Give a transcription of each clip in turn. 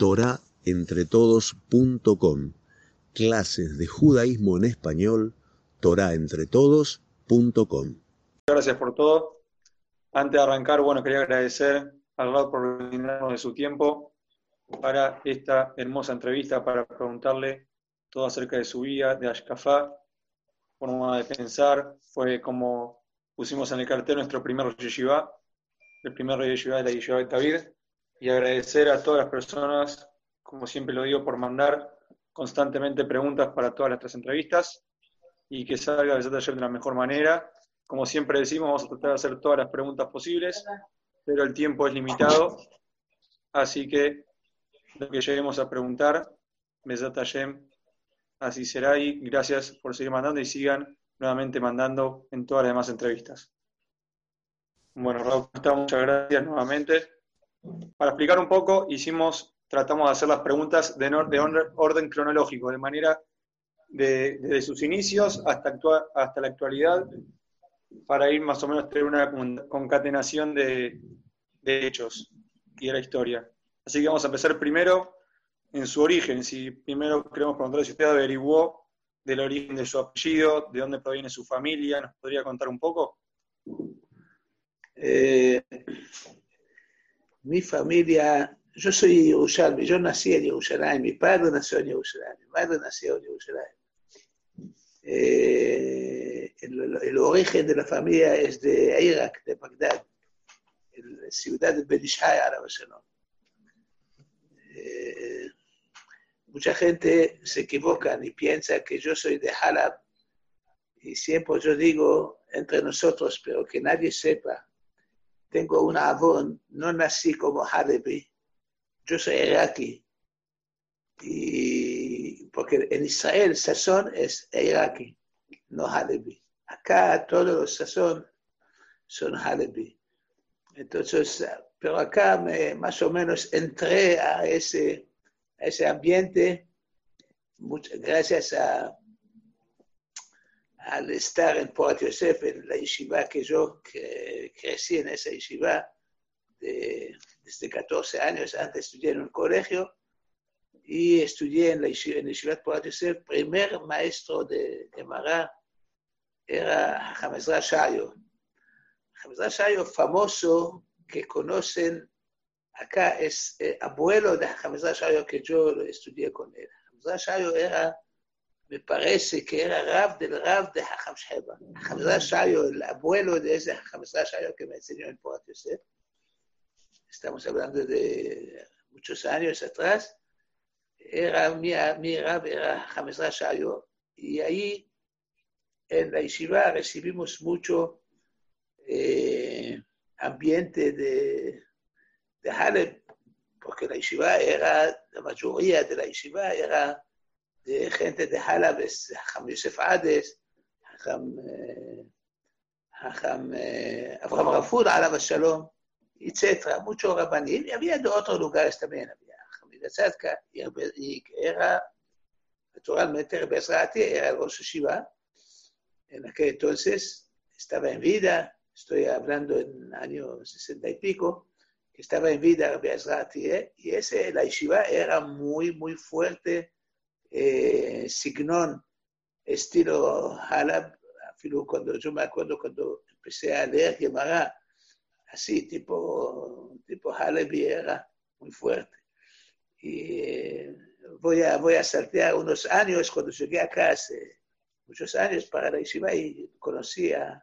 torahentretodos.com. Clases de judaísmo en español, torahentretodos.com. Gracias por todo. Antes de arrancar, bueno, quería agradecer al Rad por brindarnos de su tiempo para esta hermosa entrevista, para preguntarle todo acerca de su vida, de Ashkafá, forma de pensar. Fue como pusimos en el cartel nuestro primer yeshiva, el primer yeshiva de la yeshiva de David, y agradecer a todas las personas, como siempre lo digo, por mandar constantemente preguntas para todas nuestras entrevistas y que salga el taller de la mejor manera. Como siempre decimos, vamos a tratar de hacer todas las preguntas posibles, pero el tiempo es limitado, así que lo que lleguemos a preguntar, Mesat Hashem, así será y gracias por seguir mandando y sigan nuevamente mandando en todas las demás entrevistas. Bueno, Raúl, muchas gracias nuevamente. Para explicar un poco, hicimos, tratamos de hacer las preguntas de, orden cronológico, de manera de, desde sus inicios hasta, la actualidad, para ir más o menos tener una concatenación de, de hechos y de la historia. Así que vamos a empezar primero en su origen. Si primero queremos preguntarle si usted averiguó del origen de su apellido, de dónde proviene su familia, ¿nos podría contar un poco? Eh, mi familia, yo soy Yerushalmi, yo nací en Jerusalén, mi padre nació en Jerusalén, mi madre nació en Jerusalén. Eh, el, origen de la familia es de Irak, de Bagdad, la ciudad de Benishai, Barcelona. Eh, mucha gente se equivoca y piensa que yo soy de Halab, y siempre yo digo entre nosotros, pero que nadie sepa tengo un avón, no nací como Halebi, yo soy iraquí. Y porque en Israel sazón es iraquí, no Halebi. Acá todos los sazón son Halebi. Entonces, pero acá me, más o menos entré a ese, a ese ambiente gracias a al estar en Port Yosef, en la yeshiva que yo crecí en esa yeshiva desde 14 años, antes estudié en un colegio y estudié en la yeshiva, en la Port Yosef, primer maestro de Gemara era Hamezra Shayo. Hamezra Shayo, famoso, que conocen acá, es eh, abuelo de Hamezra Shayo que yo estudié con él. Hamezra Shayo era me parece que era Rab del Rab de Hacham Sheba. Hamza Shayo, el abuelo de ese Hamza Shayo que me enseñó en Porat Yosef. Estamos hablando de muchos años atrás. Era mi, mi Rab, era Hamza Shayo. Y ahí en la Yeshiva recibimos mucho eh, ambiente de, de Haleb, porque la Yeshiva era, la mayoría de la Yeshiva era de gente de Halab, Hajam Yosef Hades, Hajam, Hajam Abraham Rafur, Alab Shalom, etc. Muchos rabanim, y había de otros lugares también, había Hajam Yidatzadka, y era, naturalmente, Rebezrati era el Rosh Shiva, en aquel entonces estaba en vida, estoy hablando en año sesenta y pico, estaba en vida Rebezrati, ¿eh? y ese, la era muy, muy fuerte, eh, signón estilo Halab, cuando yo me acuerdo cuando empecé a leer Gemara, así tipo, tipo Halebi era muy fuerte. Y eh, voy, a, voy a saltear unos años, cuando llegué acá hace muchos años para la Yeshiva y conocí a,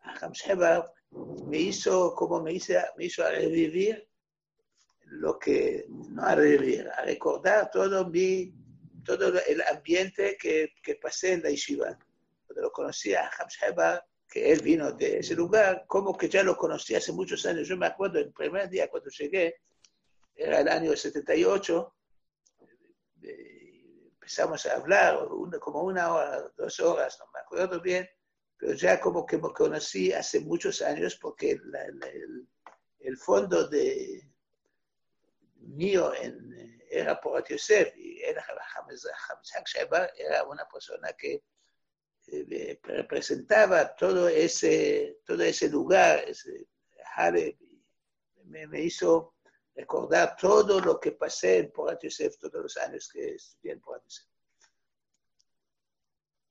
a me hizo, como me hizo, me hizo a revivir lo que, no a revivir, a recordar todo mi todo el ambiente que, que pasé en la yeshiva. Cuando lo conocí a Hamsheba, que él vino de ese lugar, como que ya lo conocí hace muchos años. Yo me acuerdo el primer día cuando llegué, era el año 78, empezamos a hablar como una hora, dos horas, no me acuerdo bien, pero ya como que me conocí hace muchos años porque el, el, fondo de mío en, era por Yosef y era Sheba era una persona que eh, representaba todo ese, todo ese lugar, ese me, me, hizo recordar todo lo que pasé en Porat Yosef todos los años que estudié en Porat Yosef.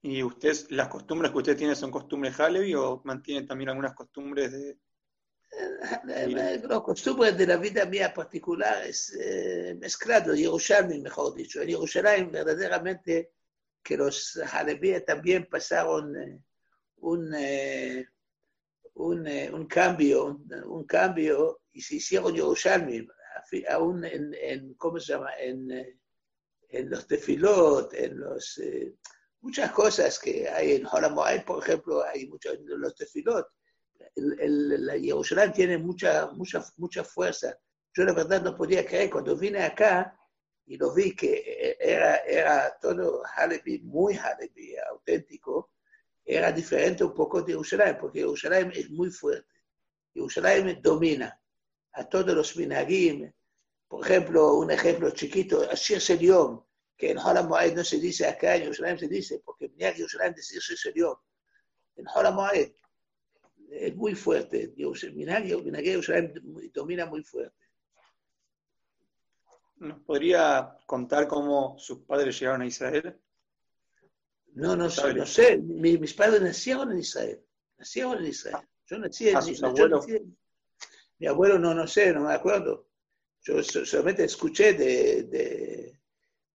¿Y usted, las costumbres que usted tiene son costumbres Halevi o mantiene también algunas costumbres de... Las costumbres de la vida mía particular es eh, mezclado, Yerushalmi, mejor dicho. En Yerushalayim verdaderamente que los Halevíes también pasaron eh, un, eh, un, eh, un, cambio, un, un, cambio y se hicieron Yerushalmi, aún en, en, ¿cómo se llama? En, en los tefilot, en los muchas cosas que hay en Holamoay, por ejemplo, hay muchos en los tefilot. El, el, tiene mucha, mucha, mucha fuerza. Yo la verdad no podía creer cuando vine acá y lo vi que era, era todo Halevi, muy Halevi, auténtico, era diferente un poco de Jerusalén, porque Jerusalén es muy fuerte. Jerusalén domina a todos los minagim. Por ejemplo, un ejemplo chiquito, Ashir Seliom, que en Hola Moed no se dice acá, en Jerusalén se dice, porque en Jerusalén decirse Seliom. En Hola Moed es muy fuerte. Minagim Jerusalén domina muy fuerte. ¿Nos podría contar cómo sus padres llegaron a Israel? No, no sé, no sé. Mi, mis padres nacieron en Israel. Nacieron en Israel. Yo nací en Israel. Mi abuelo no, no sé, no me acuerdo. Yo solamente escuché de, de,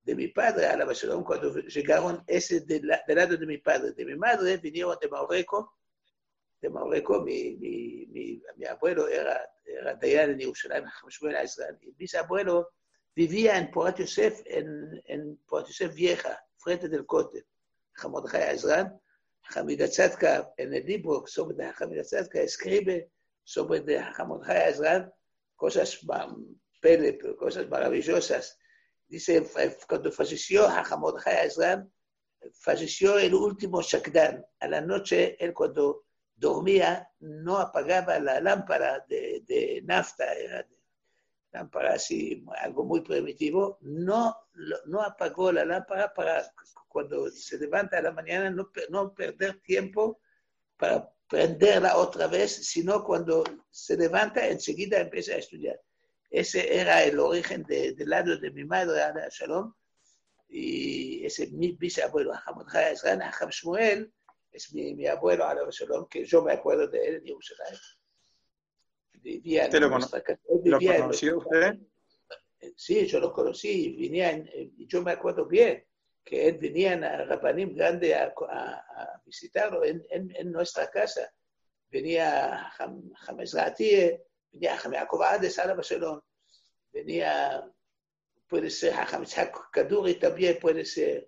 de mi padre a la Barcelona cuando llegaron ese del, del, lado de mi padre. De mi madre vinieron de Marruecos. De Marruecos, mi, mi, mi, mi abuelo era, era Dayan en Jerusalén, mis abuelos vivía en Porat Yosef, en, en Porat Yosef Vieja, frente del Cote. Hamordjai Azran, Hamida Tzadka, en el libro sobre Hamida Tzadka, escribe sobre de Hamordjai Azran cosas, cosas maravillosas. Dice, cuando falleció Hamordjai Azran, falleció el último Shakdan. A la noche, él cuando dormía, no apagaba la lámpara de, de nafta, era de, lámpara así, algo muy primitivo, no, no apagó la lámpara para cuando se levanta a la mañana no, no perder tiempo para prenderla otra vez, sino cuando se levanta enseguida empieza a estudiar. Ese era el origen de, del lado de mi madre, Ana Shalom, y ese mi bisabuelo, Hamad Ham Shmuel, es mi, mi abuelo, Ana Shalom, que yo me acuerdo de él en Jerusalén vivía ¿Usted lo, cono ¿lo conoció usted? Sí, yo lo conocí, venía en, yo me acuerdo bien que él venía a Rapanim Grande a, a, a visitarlo en, en, en, nuestra casa. Venía James Gatie, venía James de Sala Barcelona, venía, puede ser James Kaduri también, puede ser,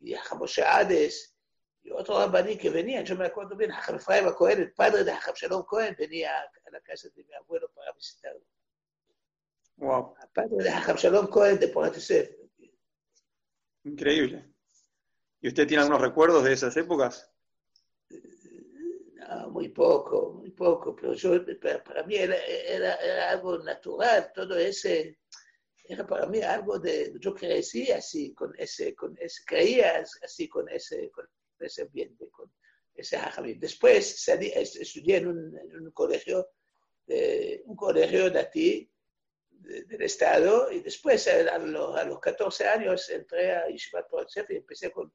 y James Ades, y otro rabaní que venía, yo me acuerdo bien, Efraim Cohen, el padre de Hajam Shalom Cohen, venía a la casa de mi abuelo para visitarlo. Wow. El padre de Hajam Shalom Cohen de Porat Increíble. ¿Y usted tiene algunos recuerdos de esas épocas? No, muy poco, muy poco, pero yo, para mí era, era, era algo natural, todo ese, era para mí algo de, yo crecí así, con ese, con ese, creía así con ese, con ese ambiente, con ese hajamim. Después salí, estudié en un, en un colegio, de, un colegio aquí, de, del Estado, y después a, los, a, los 14 años entré a Yeshivat Poratzef y empecé con,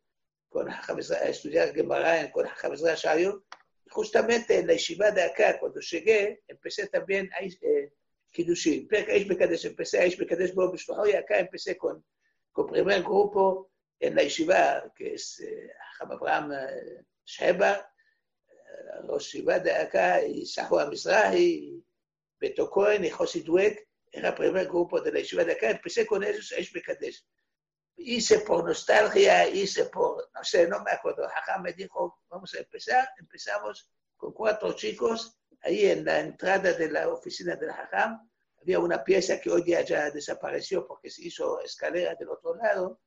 con a estudiar Gemara con Hajam Shayo. Justamente en la Yeshiva de acá, cuando llegué, empecé también a eh, Kiddushin. Empecé a Ishbekadesh Bo y acá empecé con, con primer grupo en la yeshiva, que es eh, Abraham eh, Sheba, eh, Rosh Yeshiva de acá, y Sahua Mizrahi, Beto Cohen y José Dweck, era el primer grupo de la yeshiva de acá, empecé con ellos, Hice por nostalgia, hice por, no sé, no me acuerdo, Jajam me dijo, vamos a empezar, empezamos con cuatro chicos, ahí en la entrada de la oficina del Jajam, había una pieza que hoy día ya desapareció porque se hizo escalera del otro lado,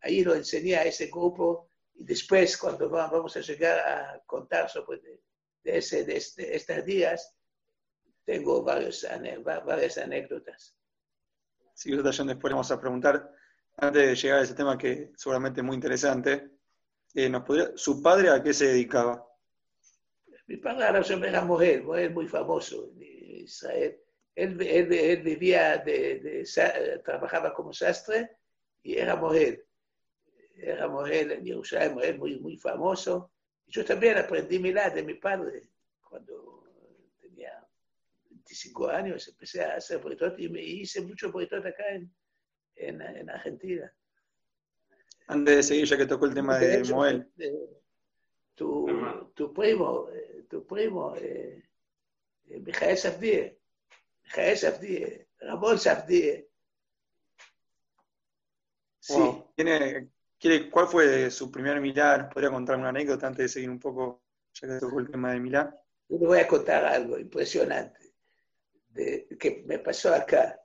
ahí lo enseñé a ese grupo, y después, cuando vamos a llegar a contar sobre de, ese, de este, estos días, tengo varios, varias anécdotas. Sí, después vamos a preguntar, antes de llegar a ese tema que seguramente es muy interesante, eh, ¿nos podría, ¿su padre a qué se dedicaba? Mi padre era, era mujer, mujer muy famoso en Israel. Él, él, él vivía, de, de, trabajaba como sastre y era mujer. Era mujer en Jerusalén, muy, muy famoso. Yo también aprendí Milá de mi padre cuando tenía 25 años, empecé a hacer britot y me hice mucho britot acá en, en, en, Argentina. Antes de seguir, ya que tocó el tema de, de Moel. tu, tu, primo, eh, tu primo, eh, eh, Mijael Safdie, Mijael Safdie, Ramón Safdie. Sí. Wow. ¿Tiene, ¿Cuál fue su primer Milá? ¿Podría contar una anécdota antes de seguir un poco, ya que tocó el tema de Milá? Yo le voy a contar algo impresionante que me pasó acá.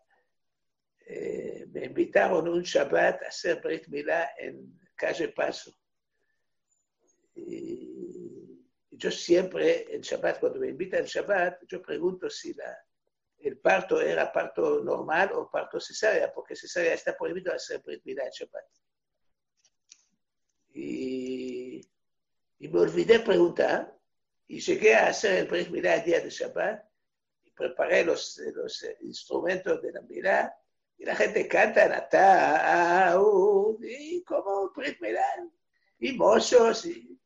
Eh, me invitaron un Shabbat a hacer Brit Milá en calle Paso. Y yo siempre, en Shabbat, cuando me invitan en Shabbat, yo pregunto si la, el parto era parto normal o parto cesárea, porque cesárea está prohibido hacer Brit Milá en Shabbat. Y, y me olvidé preguntar y llegué a hacer el Brit Milá el día de Shabbat y preparé los, los instrumentos de la Milá y la gente canta Natá, y como Brit Milá, y mozos. Y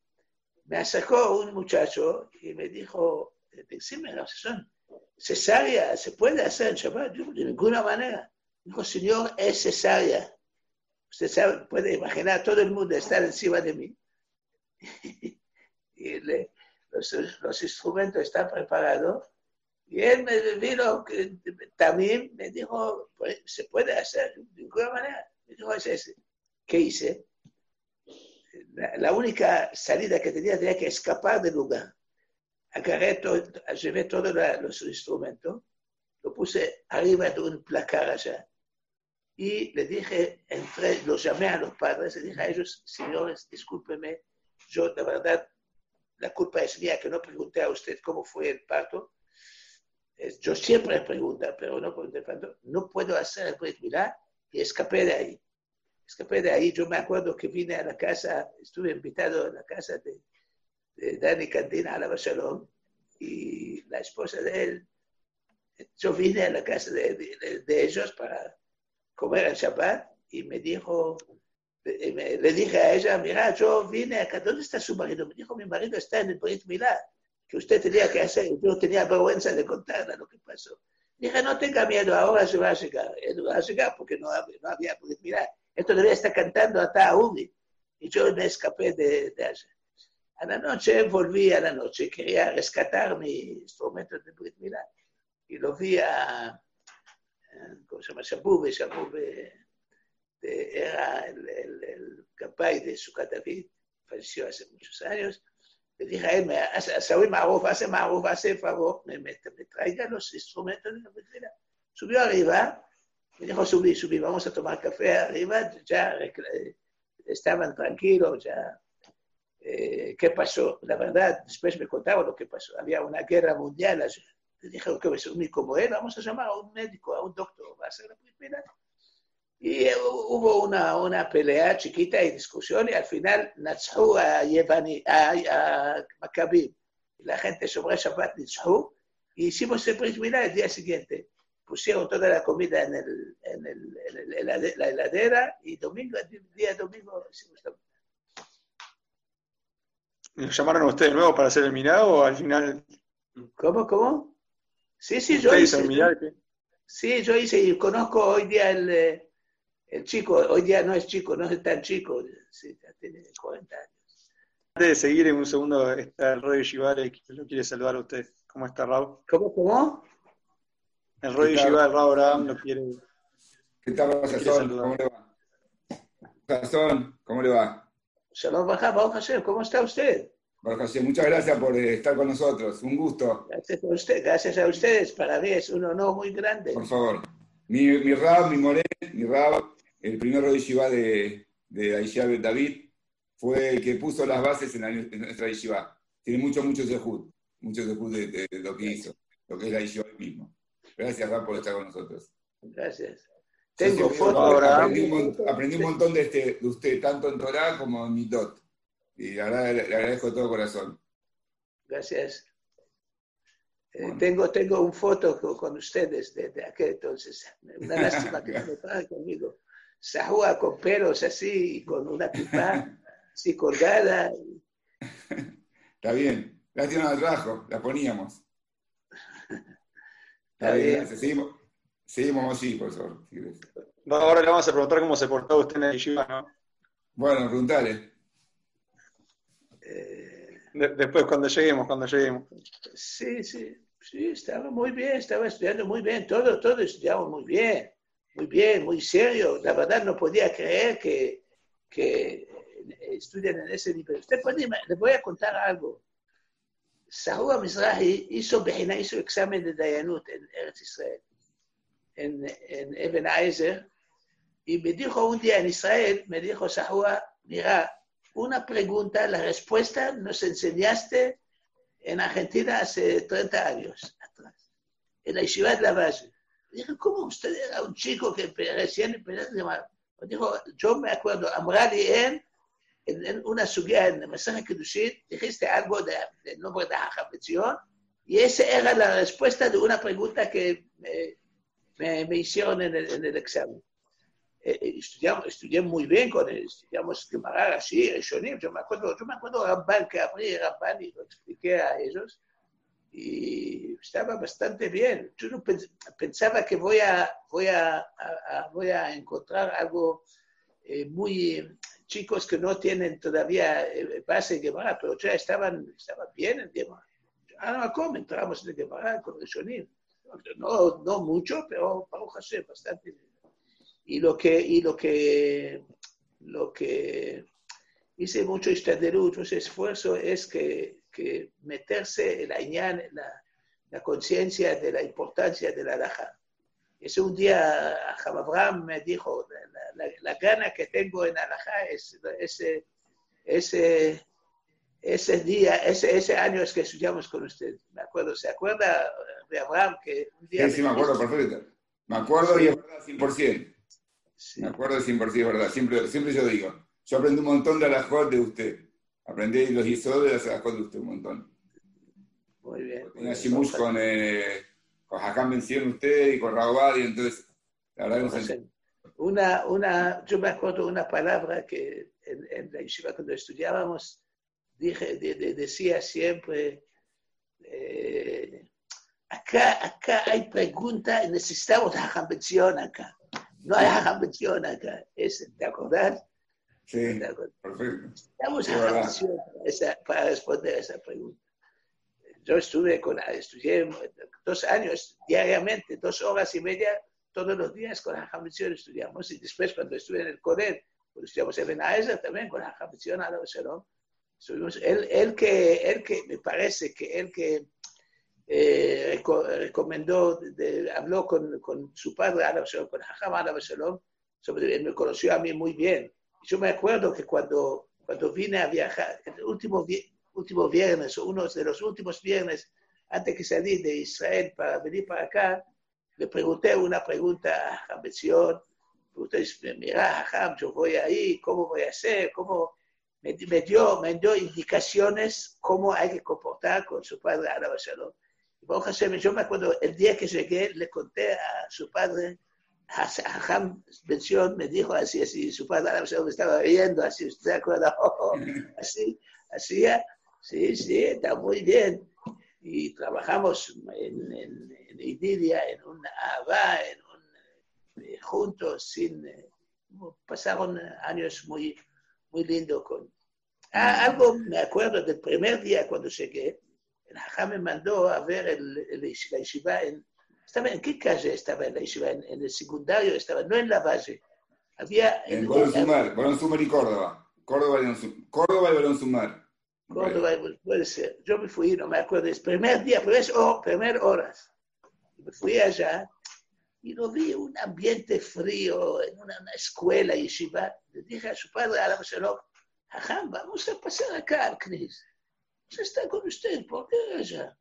me acercó un muchacho y me dijo, decime, no, son cesárea, ¿se puede hacer en Shabbat? Yo, de ninguna manera. Dijo, Señor, es cesárea. Usted sabe, puede imaginar, todo el mundo estar encima de mí. y le, los, los, instrumentos están preparados. Y él me vino, también me dijo, pues, se puede hacer de ninguna manera. Me dijo, es ese. ¿Qué hice? La, la, única salida que tenía tenía que escapar del lugar. Agarré todo, llevé todos los instrumentos, lo puse arriba de un placar allá. Y le dije, entré, los llamé a los padres, le dije a ellos, señores, discúlpeme, yo de verdad la culpa es mía que no pregunté a usted cómo fue el parto. Yo siempre pregunto, pero no pregunté tanto. No puedo hacer el Brit y escapé de ahí. Escapé de ahí. Yo me acuerdo que vine a la casa, estuve invitado a la casa de, de Dani Cantina a la Shalom y la esposa de él. Yo vine a la casa de, de, de ellos para comer el Shabbat y me dijo, le dije a ella, mira, yo vine acá, ¿dónde está su marido? Me dijo, mi marido está en el Brit Milá, que usted tenía que hacer. Yo tenía vergüenza de contarle lo que pasó. Dije, no tenga miedo, ahora se va a llegar. Él va a llegar porque no, no había Brit Milá. Esto debía estar cantando hasta Umi. Y yo me escapé de, de allá. A la noche, volví a la noche, quería rescatar mi instrumento de Brit Milá. Y lo vi a, ¿cómo se llama? Shabube, Shabube era el, el, el capay de falleció hace muchos años. Le dije a él, hace, Maruf, hace Maruf, hace favor, me, me, me, traiga los instrumentos de la medicina. Subió arriba, me dijo, subí, subí, vamos a tomar café arriba, ya estaban tranquilos, ya. Eh, ¿Qué pasó? La verdad, después me contaba lo que pasó. Había una guerra mundial. Le dije, ¿qué es un como él? Vamos a llamar a un médico, a un doctor, va a ser la primera. Y hubo una, una pelea chiquita y discusión y al final Natshu a Yevani, a, a Maccabim. La gente sobre Shabbat Natshu y hicimos el Brit el día siguiente. Pusieron toda la comida en, el, en, el, en el, la heladera y domingo, el día domingo hicimos la ¿Lo llamaron a ustedes nuevo para hacer el mirado o al final? ¿Cómo, cómo? Sí, sí, yo hice. Sí, yo hice y conozco hoy día el, eh, el chico, hoy día no es chico, no es tan chico, sí, ya tiene 40 años. Antes de seguir, en un segundo está el Roy Shivare que lo quiere saludar a usted. ¿Cómo está, Raúl? ¿Cómo, cómo? El Roy Shivare, Raúl Abraham, lo quiere. ¿Qué tal, Sazón? ¿Cómo le va? Sazón, ¿cómo le va? Shalom Baja, Hashem, ¿cómo está usted? Muchas gracias por eh, estar con nosotros, un gusto. Gracias a, usted, gracias a ustedes, para mí es un honor muy grande. Por favor. Mi, mi Rab, mi Moré, mi Rab, el primer Yeshiva de, de Aisha David, fue el que puso las bases en, la, en nuestra Yeshiva. Tiene mucho, mucho zehut, mucho zehut de, de, de, lo que hizo, lo que es la Yeshiva mismo. Gracias, Rab, por estar con nosotros. Gracias. Tengo fotos. Aprendí, aprendí, un montón de, este, de usted, tanto en Torah como en Mitot. Y la verdad le, le agradezco de todo corazón. Gracias. Eh, tengo, tengo un foto con, ustedes de, aquel entonces. Una lástima que no me conmigo. Sahua con pelos así, y con una pipa así colgada. Está bien. Lástima al trajo, la poníamos. Está, bien. Seguimos, seguimos así, profesor. ahora le vamos a preguntar cómo se portaba usted en el Yeshiva, ¿no? Bueno, preguntale. Eh, después, cuando lleguemos, cuando lleguemos. Sí, sí, sí, estaba muy bien, estaba estudiando muy bien, todo, todo estudiaba muy bien, muy bien, muy serio. La verdad no podía creer que, que estudian en ese nivel. Usted puede, le voy a contar algo. Sahua Mizrahi hizo, hizo examen de Dayanut en Eretz Israel, en, en Eben y me dijo un día en Israel, me dijo Sahua, mira, una pregunta, la respuesta nos enseñaste en Argentina hace 30 años atrás, en la Yeshiva de la Valle. Dije, ¿cómo usted era un chico que recién empezó a llamar? Dijo, yo me acuerdo, Amrali en, en una subida en el mensaje Kedushit, dijiste algo del de nombre de Hajabetzion, y esa era la respuesta de una pregunta que me, me, hicieron en el, en el examen. Eh, eh, estudiamos, estudié muy bien con él, estudiamos Gemara, así, Rishonim, yo me acuerdo, yo me acuerdo Ramban, que abrí Ramban y lo expliqué a ellos, y estaba bastante bien. Yo no pensaba que voy a, voy a, voy a encontrar algo eh, muy chicos que no tienen todavía base en Gemara, pero ya estaban, estaban bien en Gemara. Ahora, ¿cómo entramos en Gemara con Rishonim? No, no mucho, pero Baruch Hashem, bastante. Y lo que, y lo que, lo que hice mucho mucho esfuerzo es que, que meterse en la, la, la conciencia de la importancia de la laja. Ese un día Abraham me dijo, la, la, gana que tengo en Alajá es ese, ese, ese día, ese, ese año es que estudiamos con usted. Me acuerdo, ¿se acuerda de Abraham que un día... Sí, sí, me acuerdo perfecto. Me acuerdo y es verdad 100%. Me acuerdo 100%, es verdad. Siempre, siempre yo digo, yo aprendí un montón de la de usted. Aprendí los hizo de las de usted un montón. Muy bien. Tenía Shimush con, eh, con Hakam Ben usted y con Raúl y entonces, la verdad que una, una, yo me acuerdo una palabra que en, en la yeshiva cuando estudiábamos, dije, decía siempre, eh, acá, acá hay preguntas, necesitamos la mención acá. No hay mención acá. ¿Te acordás? Sí, perfecto. Necesitamos sí, para responder a esa pregunta. Yo estuve con, estudié dos años diariamente, dos horas y media todos los días con la Hamición estudiamos y después cuando estuve en el Corel, cuando estudiamos en Benaeza también con la Hamición a la estuvimos, él, él, que, él que me parece que él que eh, recomendó, habló con, con, su padre con Hajam a sobre, él me conoció a mí muy bien. Yo me acuerdo que cuando, cuando vine a viajar, el último, último viernes o uno de los últimos viernes antes que salí de Israel para venir para acá, le pregunté una pregunta a Hambezion, pregunté, mira, Ham, yo voy ahí, ¿cómo voy a hacer? ¿Cómo? Me, dio, me dio indicaciones cómo hay que comportar con su padre Ara Shalom. Yo me acuerdo, el día que llegué, le conté a su padre, a Ham me dijo así, así, su padre Ara me estaba viendo, así, ¿usted se acuerda? así, así, sí, sí, está muy bien. Y trabajamos en, en Idilia, en un Abba, en un, eh, juntos, sin, eh, pasaron años muy, muy lindos con... Ah, algo me acuerdo del primer día cuando llegué, Hajá me mandó a ver el, el, la yeshiva en... Estaba, ¿En qué calle estaba en la yeshiva? En, el secundario estaba, no en la base. Había... En Bolón Sumar, Bolón Sumar y Córdoba. Córdoba y Córdoba y Bolón Sumar. Córdoba, puede ser. Yo me fui, no me acuerdo, es primer día, primer, oh, primer horas me fui allá y lo vi un ambiente frío en una, escuela yeshiva. Le dije a su padre, a la Jajam, vamos a pasar acá al CNIS. A estar con usted, ¿por qué allá?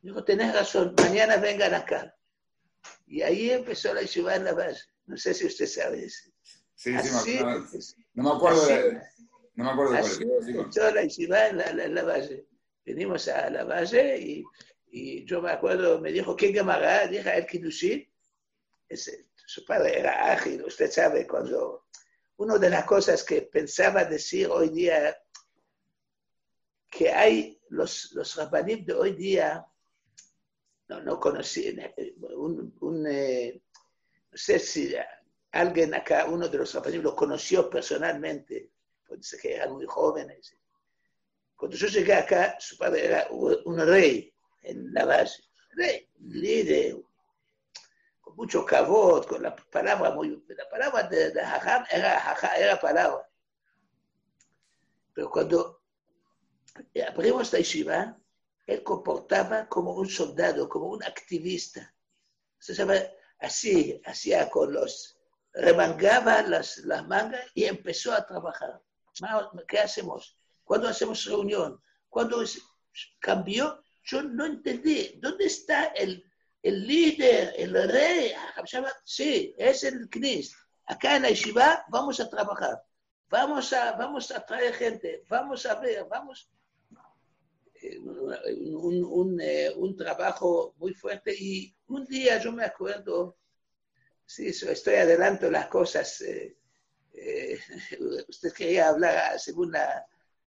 Dijo, tenés razón, mañana vengan acá. Y ahí empezó la yeshiva en la base. No sé si usted sabe eso. Sí, sí, me acuerdo. No me acuerdo de, no me acuerdo de empezó la yeshiva en la, en la base. Venimos a la base y Y yo me acuerdo, me dijo, ¿qué Gemara? Dije, el Kiddushin. Su padre era ágil, usted sabe, cuando una de las cosas que pensaba decir hoy día, que hay los, los rabanim de hoy día, no, no conocí, un, un eh, no sé si alguien acá, uno de los rabanim lo conoció personalmente, ser que eran muy jóvenes. Cuando yo llegué acá, su padre era un rey en la base, rey, líder, con mucho cabot, con la palabra muy, la palabra de, de era, era palabra. Pero cuando abrimos la yeshiva, él comportaba como un soldado, como un activista. Se sabe, así, hacía con los, remangaba las, las mangas y empezó a trabajar. ¿Qué hacemos? ¿Cuándo hacemos reunión? ¿Cuándo cambió? Yo no entendí. ¿Dónde está el, el líder, el rey? Sí, es el Knis. Acá en la Yeshiva vamos a trabajar. Vamos a, vamos a traer gente. Vamos a ver, vamos un, un, eh, un, trabajo muy fuerte y un día yo me acuerdo, sí, estoy adelanto las cosas, eh, eh, usted quería hablar según la,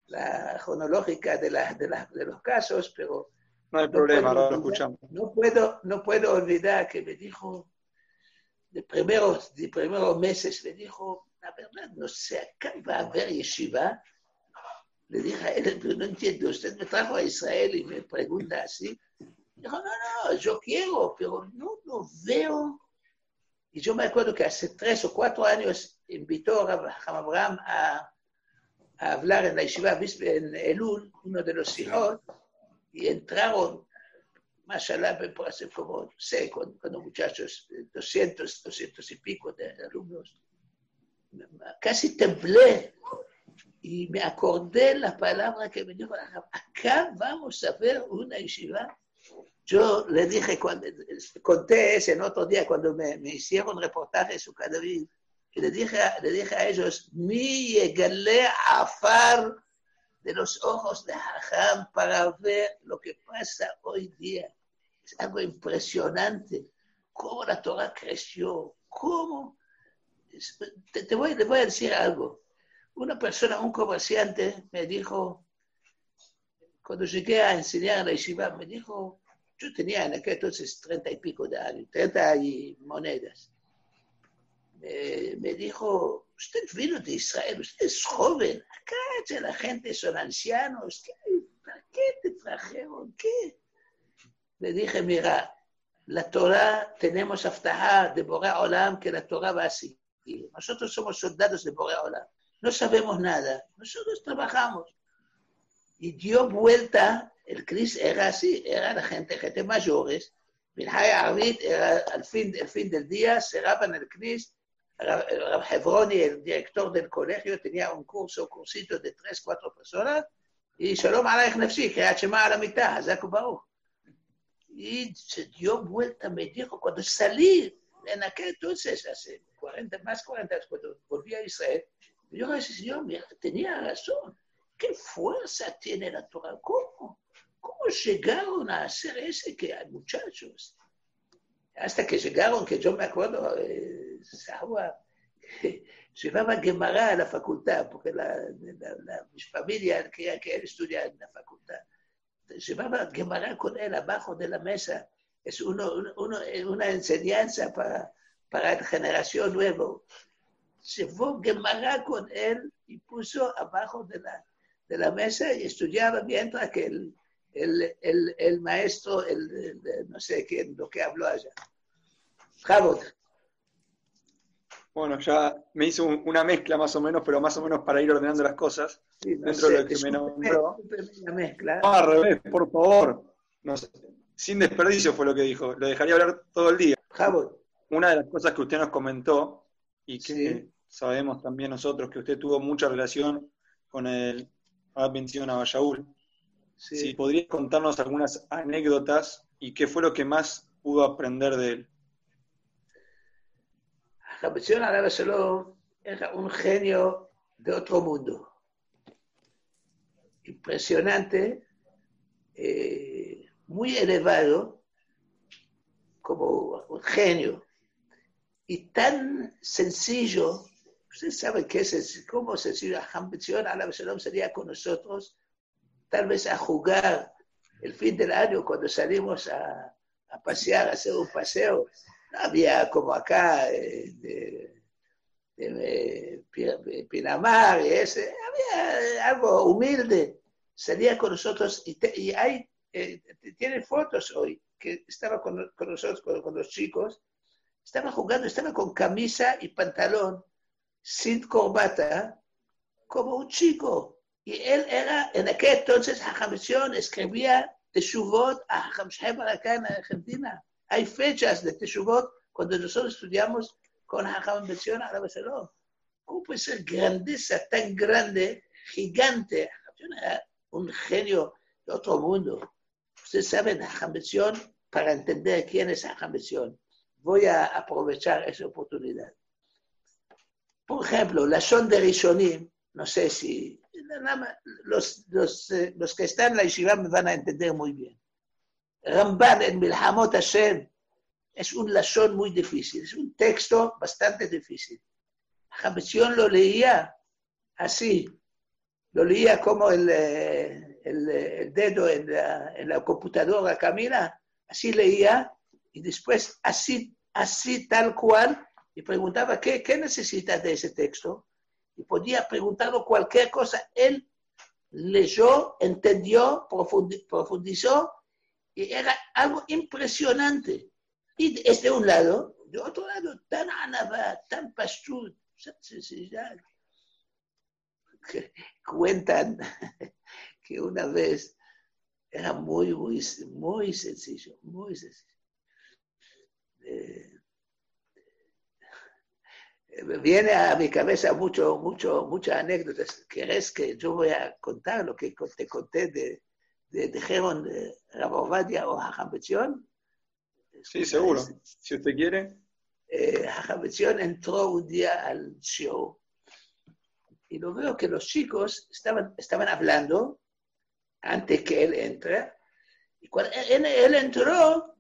la cronológica de, la, de, la, de, los casos, pero... No hay no problema, ahora lo escuchamos. No puedo, no puedo olvidar que me dijo, de primeros, de primeros meses, me dijo, la verdad, no sé, acá va a haber yeshiva, le dije a él, pero no entiendo, usted me trajo a Israel y me pregunta así. Dijo, no, no, yo quiero, pero no lo veo. Y yo me acuerdo que hace tres o cuatro años invitó a Abraham a, a hablar en la yeshiva en Elul, uno de los hijos, y entraron, mashallah, por hacer como, no sé, con, con los muchachos, 200, 200 y pico de alumnos. Casi temblé y me acordé la palabra que me dijo, acá vamos a ver una yeshiva. Yo le dije, cuando, conté ese en otro día cuando me, me hicieron reportaje su David, y le dije, le dije a ellos, mi llegué afar de los ojos de Hajam para ver lo que pasa hoy día. Es algo impresionante. Cómo la Torah creció, cómo... Te, te voy, te voy a decir algo una persona, un comerciante, me dijo, cuando llegué a enseñar en la yeshiva, me dijo, yo tenía en aquel entonces treinta y pico de años, treinta y monedas. Me, dijo, usted vino de Israel, usted es joven, acá la gente son ancianos, ¿qué, ¿para qué te trajeron? ¿Qué? Le dije, mira, la Torah, tenemos aftahá de Borah Olam, que la Torah va así. Nosotros somos soldados de Borah Olam no sabemos nada, nosotros trabajamos. Y dio vuelta, el CRIS era así, era la gente, gente mayores, era al fin, el fin del día, cerraban el CRIS, Hebroni, el director del colegio, tenía un curso, un cursito de tres, cuatro personas, y Shalom Aleich Nefsi, que Hachema a la mitad, Hazak Y se dio vuelta, me dijo, cuando salí, en aquel entonces, hace 40, más 40, cuando volví a Israel, yo ese señor tenía razón. ¿Qué fuerza tiene la Torah? ¿Cómo? ¿Cómo llegaron a hacer ese que hay muchachos? Hasta que llegaron, que yo me acuerdo, eh, llevaba Gemara a la facultad, porque la, la, la, mi familia quería que él estudiara en la facultad. Llevaba Gemara con él abajo de la mesa. Es uno, uno, una enseñanza para, para la generación nueva llevó Gemara con él y puso abajo de la, de la mesa y estudiaba mientras que el, el, el, el maestro, el, no sé quién, lo que habló allá. Javot. Bueno, ya me hizo una mezcla más o menos, pero más o menos para ir ordenando las cosas. Sí, no dentro sé, de lo que me nombró. Una mezcla. No, al revés, por favor. No sé. Sin desperdicio fue lo que dijo. Lo dejaría hablar todo el día. Javot. Una de las cosas que usted nos comentó y que Sí. sabemos también nosotros que usted tuvo mucha relación con el mención a Bayaul. Sí. Si podría contarnos algunas anécdotas y qué fue lo que más pudo aprender de él. Alaba Shalom era un genio de otro mundo. Impresionante. Eh, muy elevado, como un genio, y tan sencillo. Usted sabe qué es, cómo sencillo. Ambición a la sería con nosotros, tal vez a jugar el fin del año cuando salimos a, a pasear, a hacer un paseo. No había como acá eh, de, de, Pinamar y ese, había algo humilde. Salía con nosotros y, y hay, eh, fotos hoy que estaba con, con nosotros, con, con, los chicos, estaba jugando, estaba con camisa y pantalón, sin corbata, como un chico. Y él era, en aquel entonces, Hajamisión escribía Teshuvot a Hajam acá en Argentina. Hay fechas de Teshuvot cuando nosotros estudiamos con Hajam Bención a ¿Cómo puede ser grandeza tan grande, gigante? Era un genio de otro mundo. Ustedes saben, Hajam para entender quién es Hajam voy a aprovechar esa oportunidad. Por ejemplo, la son de Rishonim, no sé si los, los, eh, los, que están en la yeshiva me van a entender muy bien. Ramban en Milhamot Hashem es un lashon muy difícil, es un texto bastante difícil. Jamesión lo leía así, lo leía como el, eh, el, el dedo en la, en la, computadora camina, así leía y después así, así tal cual, y preguntaba, ¿qué, qué necesitas de ese texto? Y podía preguntarlo cualquier cosa. Él leyó, entendió, profundizó, y era algo impresionante. Y es de un lado, de otro lado, tan anabá, tan pastut, que cuentan que una vez era muy, muy, muy sencillo, muy sencillo. Eh, viene a mi cabeza mucho, mucho, muchas anécdotas. ¿Querés que yo voy a contar lo que te conté de, de, de de Rabovadia o Hajam Sí, seguro. Si usted quiere. Eh, entró un día al show y lo veo que los chicos estaban, estaban hablando antes que él entre. Y cuando él, entró,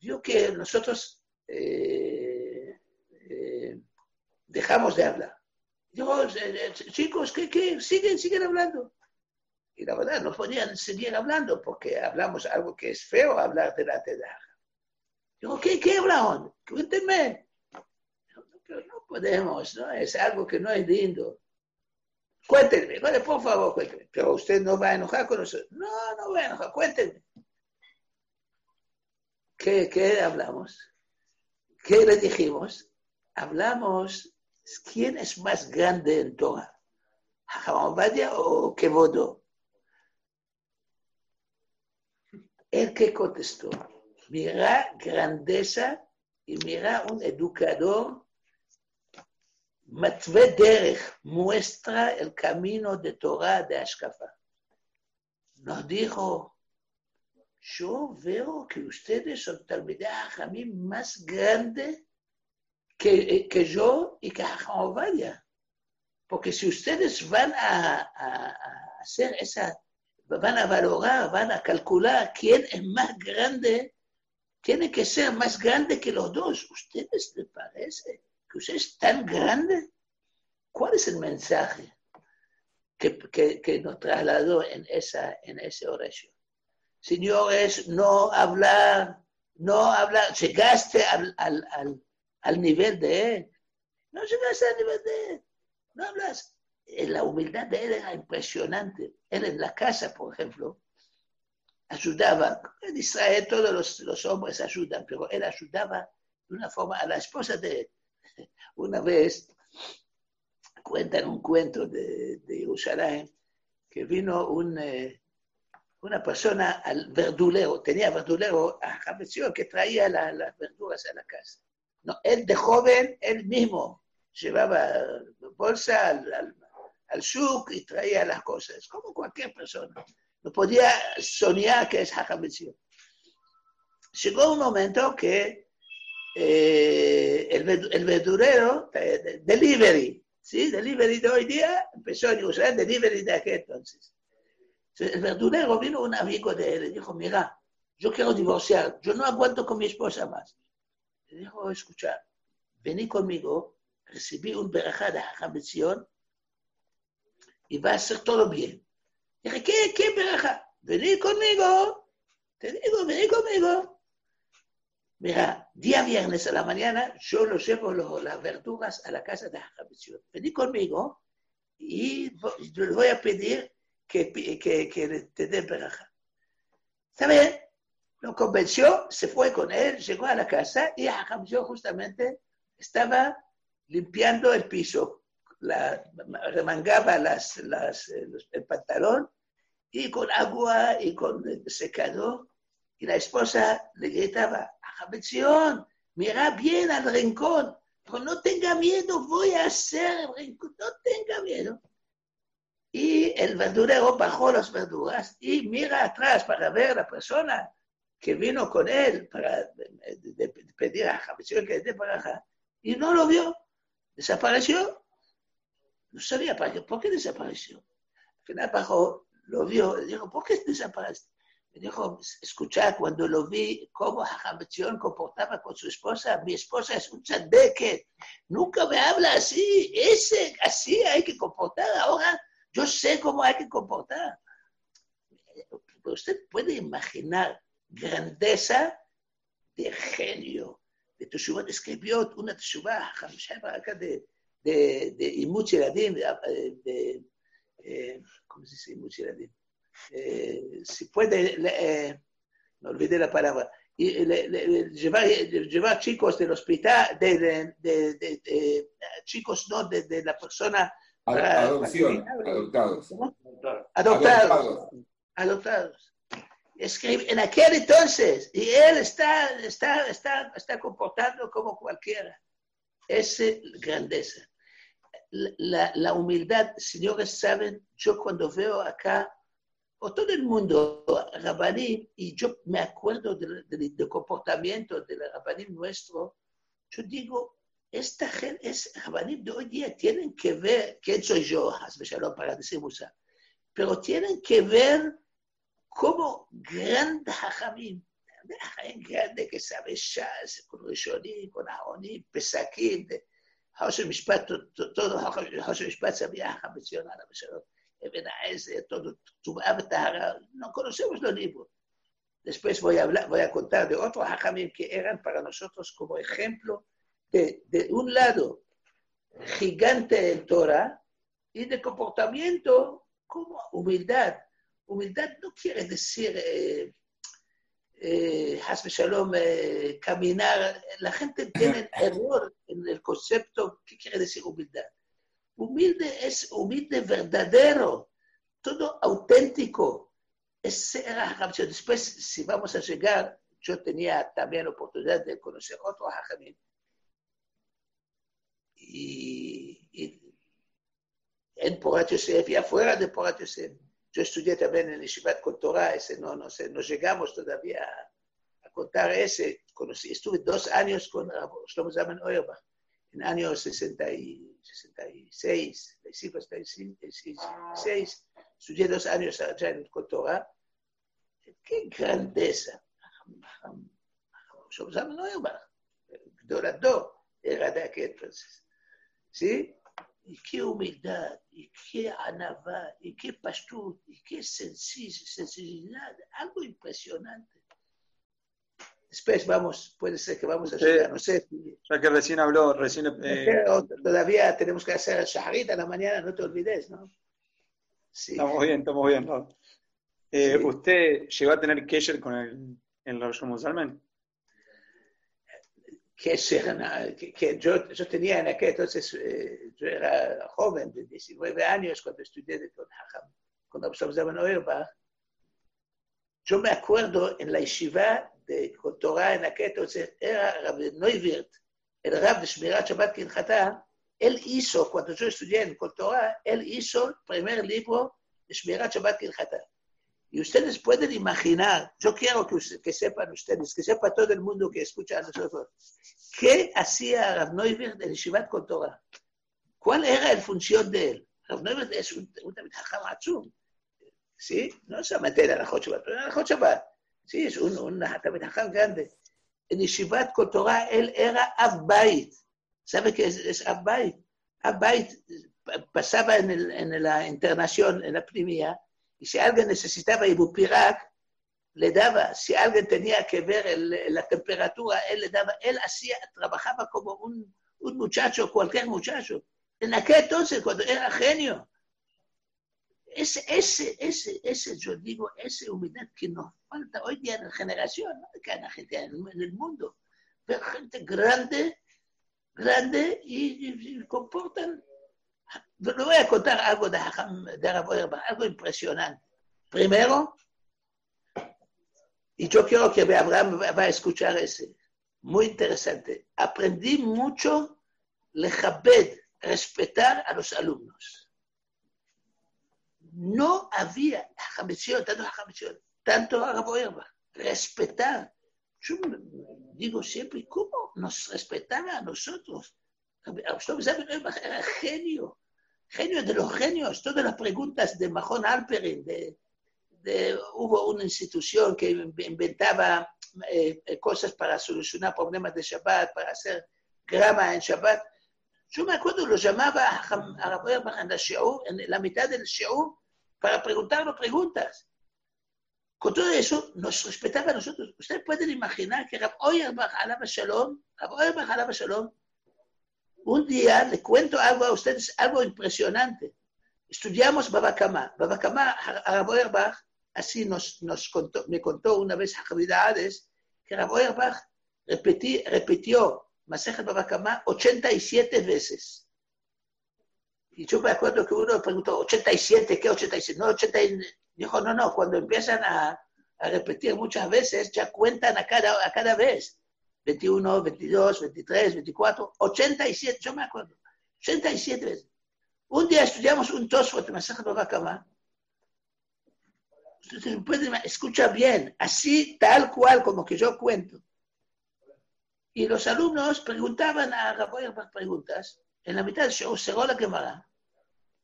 vio que nosotros eh, eh, dejamos de hablar. Dijo, eh, chicos, ¿qué, qué? Siguen, siguen hablando. Y la verdad, no podían seguir hablando porque hablamos algo que es feo hablar de la tedaja. Digo, ¿qué, qué hablaron? Cuéntenme. pero no podemos, ¿no? Es algo que no es lindo. Cuéntenme, vale, por favor, cuéntenme. Pero usted no va a enojar con nosotros. No, no voy a enojar, cuéntenme. ¿Qué, hablamos? ¿Qué le dijimos? Hablamos, ¿quién es más grande en Torah? ¿Hamabadia o Kevodo? El que contestó, mira grandeza y mira un educador. Matve muestra el camino de Torah de Ashkafa. Nos dijo, yo veo que ustedes son a mí más grande que, que yo y que vaya Porque si ustedes van a, a hacer esa, van a valorar, van a calcular quién es más grande, tiene que ser más grande que los dos. ¿Ustedes les parece que usted es tan grande? ¿Cuál es el mensaje que, que, nos trasladó en esa, en esa oración? Señores, no hablar, no hablar, llegaste al, al, al, al nivel de él. No llegaste al nivel de él. No hablas. La humildad de él era impresionante. Él en la casa, por ejemplo, ayudaba. En Israel todos los, los, hombres ayudan, pero él ayudaba de una forma a la esposa de una vez cuentan un cuento de, de Jerusalén que vino un, eh, una persona al verdulero, tenía verdulero a que traía la, las verduras a la casa. No, él de joven, él mismo llevaba bolsa al, al, al shuk y traía las cosas, como cualquier persona no podía soñar que es Hakamitzion. Llegó un momento que eh, el, el, verdurero, de, delivery, ¿sí? Delivery de hoy día empezó en usar delivery de aquel entonces. El verdurero vino un amigo de él y dijo, mira, yo quiero divorciar, yo no aguanto con mi esposa más. Le dijo, escucha, vení conmigo, recibí un berajá de Hajam y va a ser todo bien. Dije, ¿qué, qué berajá? Vení conmigo, te digo, vení conmigo. Mira, día viernes a la mañana yo lo llevo las verduras a la casa de Hajam Vení conmigo y yo le voy a pedir que, que, que te dé berajá. ¿Está bien? Lo convenció, se fue con él, llegó a la casa y Hamzio justamente estaba limpiando el piso, la, remangaba las, las, el pantalón y con agua y con secador. Y la esposa le gritaba, Hamzion, mira bien al rincón, no tenga miedo, voy a hacer el rincón, no tenga miedo. Y el verdurero bajó las verduras y mira atrás para ver a la persona que vino con él para pedir a Javier que esté para y no lo vio, desapareció. No sabía para qué, por qué desapareció. Al final bajó, lo vio, le dijo, ¿por qué desapareció? Me dijo, escuchar, cuando lo vi, cómo Hamachion comportaba con su esposa, mi esposa es un chandeque, nunca me habla así, ese, así hay que comportar, ahora yo sé cómo hay que comportar. Usted puede imaginar grandeza de genio. De Teshuvah escribió una Teshuvah, acá de, de, de Imut de, de, eh, ¿cómo se dice Imut eh, si puede, eh, no olvidé la palabra, y le, le, llevar, llevar, chicos del hospital, de, de chicos no de, la persona. Adopción, adoptados. Adoptados. Adoptados escribe en aquel entonces, y él está, está, está, está comportando como cualquiera. Esa grandeza. La, la, humildad, señores, saben, yo cuando veo acá, por todo el mundo, Rabanim, y yo me acuerdo del, del, comportamiento del Rabanim nuestro, yo digo, esta gente, es, Rabanim de hoy día tienen que ver, ¿quién soy yo? para decir Musa, pero tienen que ver como grande Jajamim, grande que sabe Shaz, con Rishonim, con Ahonim, Pesakim, House Mishpat, todo House Mishpat sabía Ara Beshalot, Eben todo, Tumab Tahara, no conocemos los libros. Después voy a, hablar, voy a contar de otros Jajamim que eran para nosotros como ejemplo de, de un lado gigante en Torah y de comportamiento como humildad humildad no quiere decir, eh, eh, Shalom, eh, caminar. La gente tiene error en el concepto, ¿qué quiere decir humildad? Humilde es humilde verdadero, todo auténtico. Ese era Después, si vamos a llegar, yo tenía también la oportunidad de conocer otro Hajamim. Y, y en Porat Yosef y afuera de Porat Yosef yo estudié también en Yeshivat con Torah, ese no, no sé, no llegamos todavía a, contar ese. Conocí, estuve dos años con Shlomo Zaman Oyerbach, en años 60 y 66, 66, estudié dos años allá en Torah. ¡Qué grandeza! Shlomo Zaman Oyerbach, Dorador, era de aquel entonces. ¿Sí? y qué humildad, y qué anavá, y qué pastud, y qué sensibilidad, algo impresionante. Después vamos, puede ser que vamos a llegar, no sé. Ya que recién habló, recién... Eh... Todavía tenemos que hacer el shaharit a la mañana, no te olvides, ¿no? Sí. Estamos bien, estamos bien. ¿no? Eh, sí. ¿Usted llegó a tener Kesher con el, el Rosh Musalmen? Que, que, yo, yo, tenía en aquel entonces, eh, yo era joven, de 19 años, cuando estudié con cuando observaba Noerbach. Yo me acuerdo en la yeshiva de Torah en aquel entonces, era Rabbi Neuwirth, el Rab de Shmirat Shabbat Kinchata, él hizo, cuando yo estudié en Torah, él hizo el primer libro de Shmirat Shabbat Kinchata. Y ustedes pueden imaginar, yo quiero que, que, sepan ustedes, que sepa todo el mundo que escucha a nosotros, ¿qué hacía Rav Neuvert en Shivat con Torah? ¿Cuál era la función de él? Rav Neuvert es un, un, ¿sí? No solamente era la Shabbat, pero era la Shabbat. Sí, es un, un Hatam grande. En Yeshivat Kotorá él era Abbait. ¿Sabe qué es, es Abbait? Abbait pasaba en, el, en, la internación, en la primera, y si alguien necesitaba ibupirak, le daba, si alguien tenía que ver el, la temperatura, él le daba, él hacía, trabajaba como un, muchacho, cualquier muchacho. En aquel entonces, cuando era genio, ese, ese, ese, ese, yo digo, esa humildad que nos falta hoy día en la generación, no que la gente en el mundo, pero gente grande, grande y comportan. Le voy a contar algo de, de algo impresionante. Primero, y yo quiero que Abraham va a escuchar ese. Muy interesante. Aprendí mucho lejabed, respetar a los alumnos. No había tanto tanto Araboerba, respetar. Yo digo siempre, ¿cómo nos respetaba a nosotros? Era genio, genio de los genios. Todas las preguntas de Mahon Alperin, de, de, hubo una institución que inventaba eh, cosas para solucionar problemas de Shabbat, para hacer grama en Shabbat. Yo me acuerdo, lo llamaba a show, en la mitad del show para preguntarle preguntas. Con todo eso, nos respetaba a nosotros. Ustedes pueden imaginar que Rab Oyarbach alaba Shalom, Rab Oyarbach alaba Shalom, un día le cuento algo a ustedes, algo impresionante. Estudiamos Babacama. Babacama, Rab Oyarbach, así nos, nos contó, me contó una vez Javidades, que Rab Oyarbach repetí, repitió Masejet Babacama 87 veces. Y yo me acuerdo que uno preguntó, 87, ¿qué 87? No, 80, dijo, no, no, cuando empiezan a, a, repetir muchas veces, ya cuentan a cada, a cada vez. 21, 22, 23, 24, 87, yo me acuerdo, 87 veces. Un día estudiamos un Tosfot. Ustedes pueden escuchar bien, así, tal cual, como que yo cuento. Y los alumnos preguntaban a Raboyer preguntas. En la mitad del show cerró la quemada.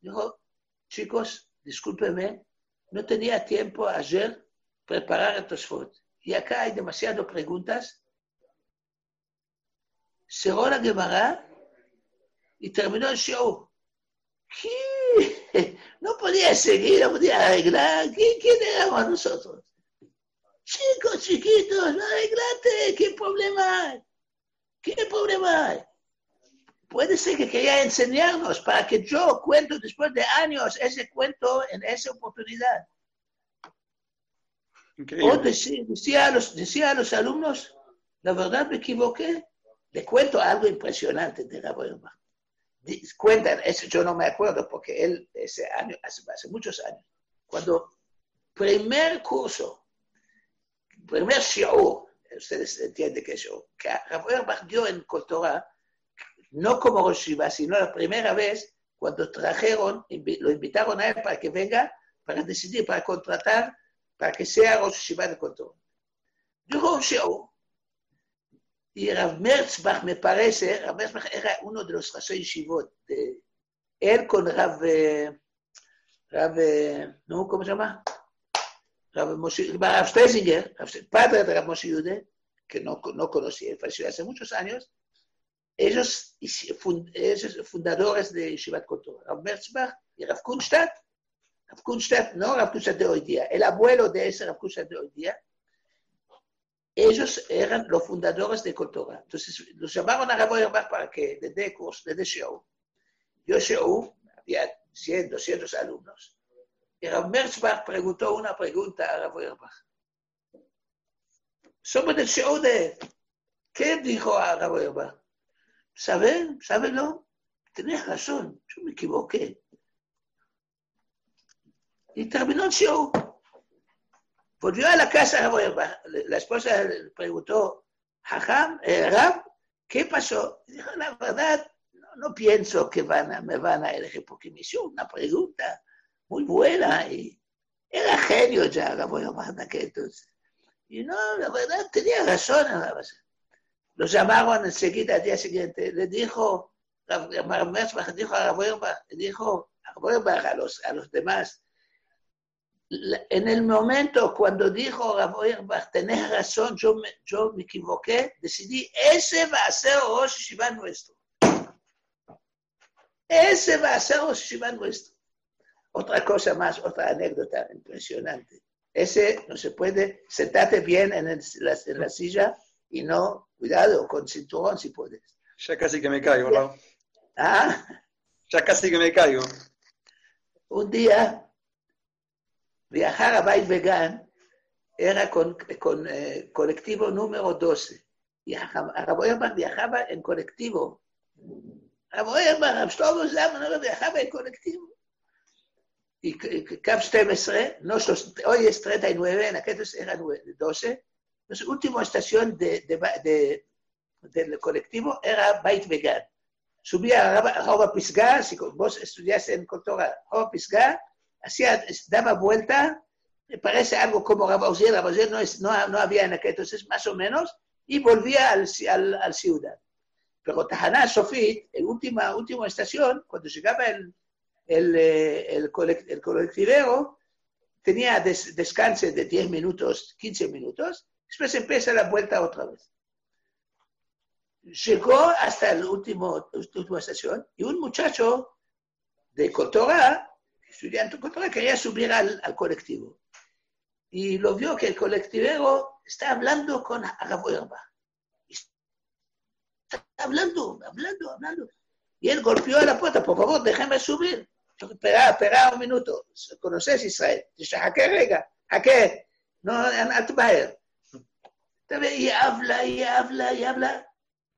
Dijo, chicos, discúlpenme, no tenía tiempo ayer preparar el Tosfot. Y acá hay demasiadas preguntas. Cerró la Gemara y terminó el show. ¿Qué? No podía seguir, no podía arreglar. ¿Quién, éramos nosotros? Chicos, chiquitos, arreglate, ¿qué problema hay? ¿Qué problema hay? Puede ser que quería enseñarnos para que yo cuento después de años ese cuento en esa oportunidad. O decía, decía, a los, decía a los alumnos, la verdad me equivoqué, le cuento algo impresionante de la Boerma. Cuentan, eso yo no me acuerdo porque él ese año, hace, hace muchos años, cuando primer curso, primer show, ustedes entienden que eso, que Rafael dio en Cotorá, no como Roshiva, sino la primera vez cuando trajeron, lo invitaron a él para que venga, para decidir, para contratar, para que sea Roshiva de Cotorá. Dio un show, y Rav Merzbach, me parece, Rav Merzbach era uno de los Rasoi Shivot, él con Rav, Rav, ¿no? ¿Cómo se llama? Rav, Moshe, Rav Stesinger, padre de Rav Moshe Yude, que no, no conocí, falleció hace muchos años, ellos, ellos fundadores de Shivat Kotor, Rav Merzbach y Rav Kunstadt, Rav Kunstadt, no Rav Kunstadt de hoy día, el abuelo de ese Rav Kunstadt de hoy día, ellos eran los fundadores de Kotora. Entonces, los llamaron a Yerbach para que le dé curso, le dé show. Yo show, había 100, 200 alumnos. Y Rav Merzbach preguntó una pregunta a Rav Yerbach. Sobre el show de... ¿Qué dijo a Yerbach? ¿Saben? ¿Sabenlo? Tenés razón, yo me equivoqué. Y terminó el show. Volvió a la casa, la esposa le preguntó, Jajam, eh, Rab, ¿qué pasó? Dijo, la verdad, no, no, pienso que van a, me van a elegir, porque me hizo una pregunta muy buena y era genio ya, la voy a que entonces. Y no, la verdad, tenía razón. Lo llamaron enseguida al día siguiente, le dijo, dijo a dijo a los, a los demás, en el momento cuando dijo tenés razón, yo me, yo me equivoqué, decidí, ese va a ser Rosh Shiva nuestro. Ese va a ser Rosh Shiva nuestro. Otra cosa más, otra anécdota impresionante. Ese no se puede, sentate bien en, en la silla y no, cuidado, con cinturón si puedes. Ya casi que me caigo, ¿no? Ah, Ya casi que me caigo. un día viajar a Bait Vegan era con, con eh, colectivo número 12. Y Raboyerman viajaba en colectivo. Raboyerman, Rab Shlomo Zalman, viajaba en colectivo. Y Cap 12, no, hoy es 39, en aquellos era 9, 12. La última estación de, de, de- del colectivo era Bait Vegan. Subía a Raba Pisgah, si vos estudiaste en Cotora, Raba Pisgah, hacía, daba vuelta, parece algo como Rabauzier, Rabauzier no, es, no, no había en aquel entonces, más o menos, y volvía al, al, al ciudad. Pero Tahaná Sofit, en última, última estación, cuando llegaba el, el, eh, el, colec- el colectivero, tenía des, descanso de 10 minutos, 15 minutos, después empieza la vuelta otra vez. Llegó hasta la última estación y un muchacho de Cotorá, estudiante Cotorá, quería subir al, al colectivo. Y lo vio que el colectivero está hablando con Arabuerba. Está hablando, hablando, hablando. Y él golpeó a la puerta, por favor, déjame subir. Espera, espera un minuto. ¿Conoces Israel? Dice, ¿a qué rega? ¿A qué? No, Tubaher. Y habla, y habla, y habla.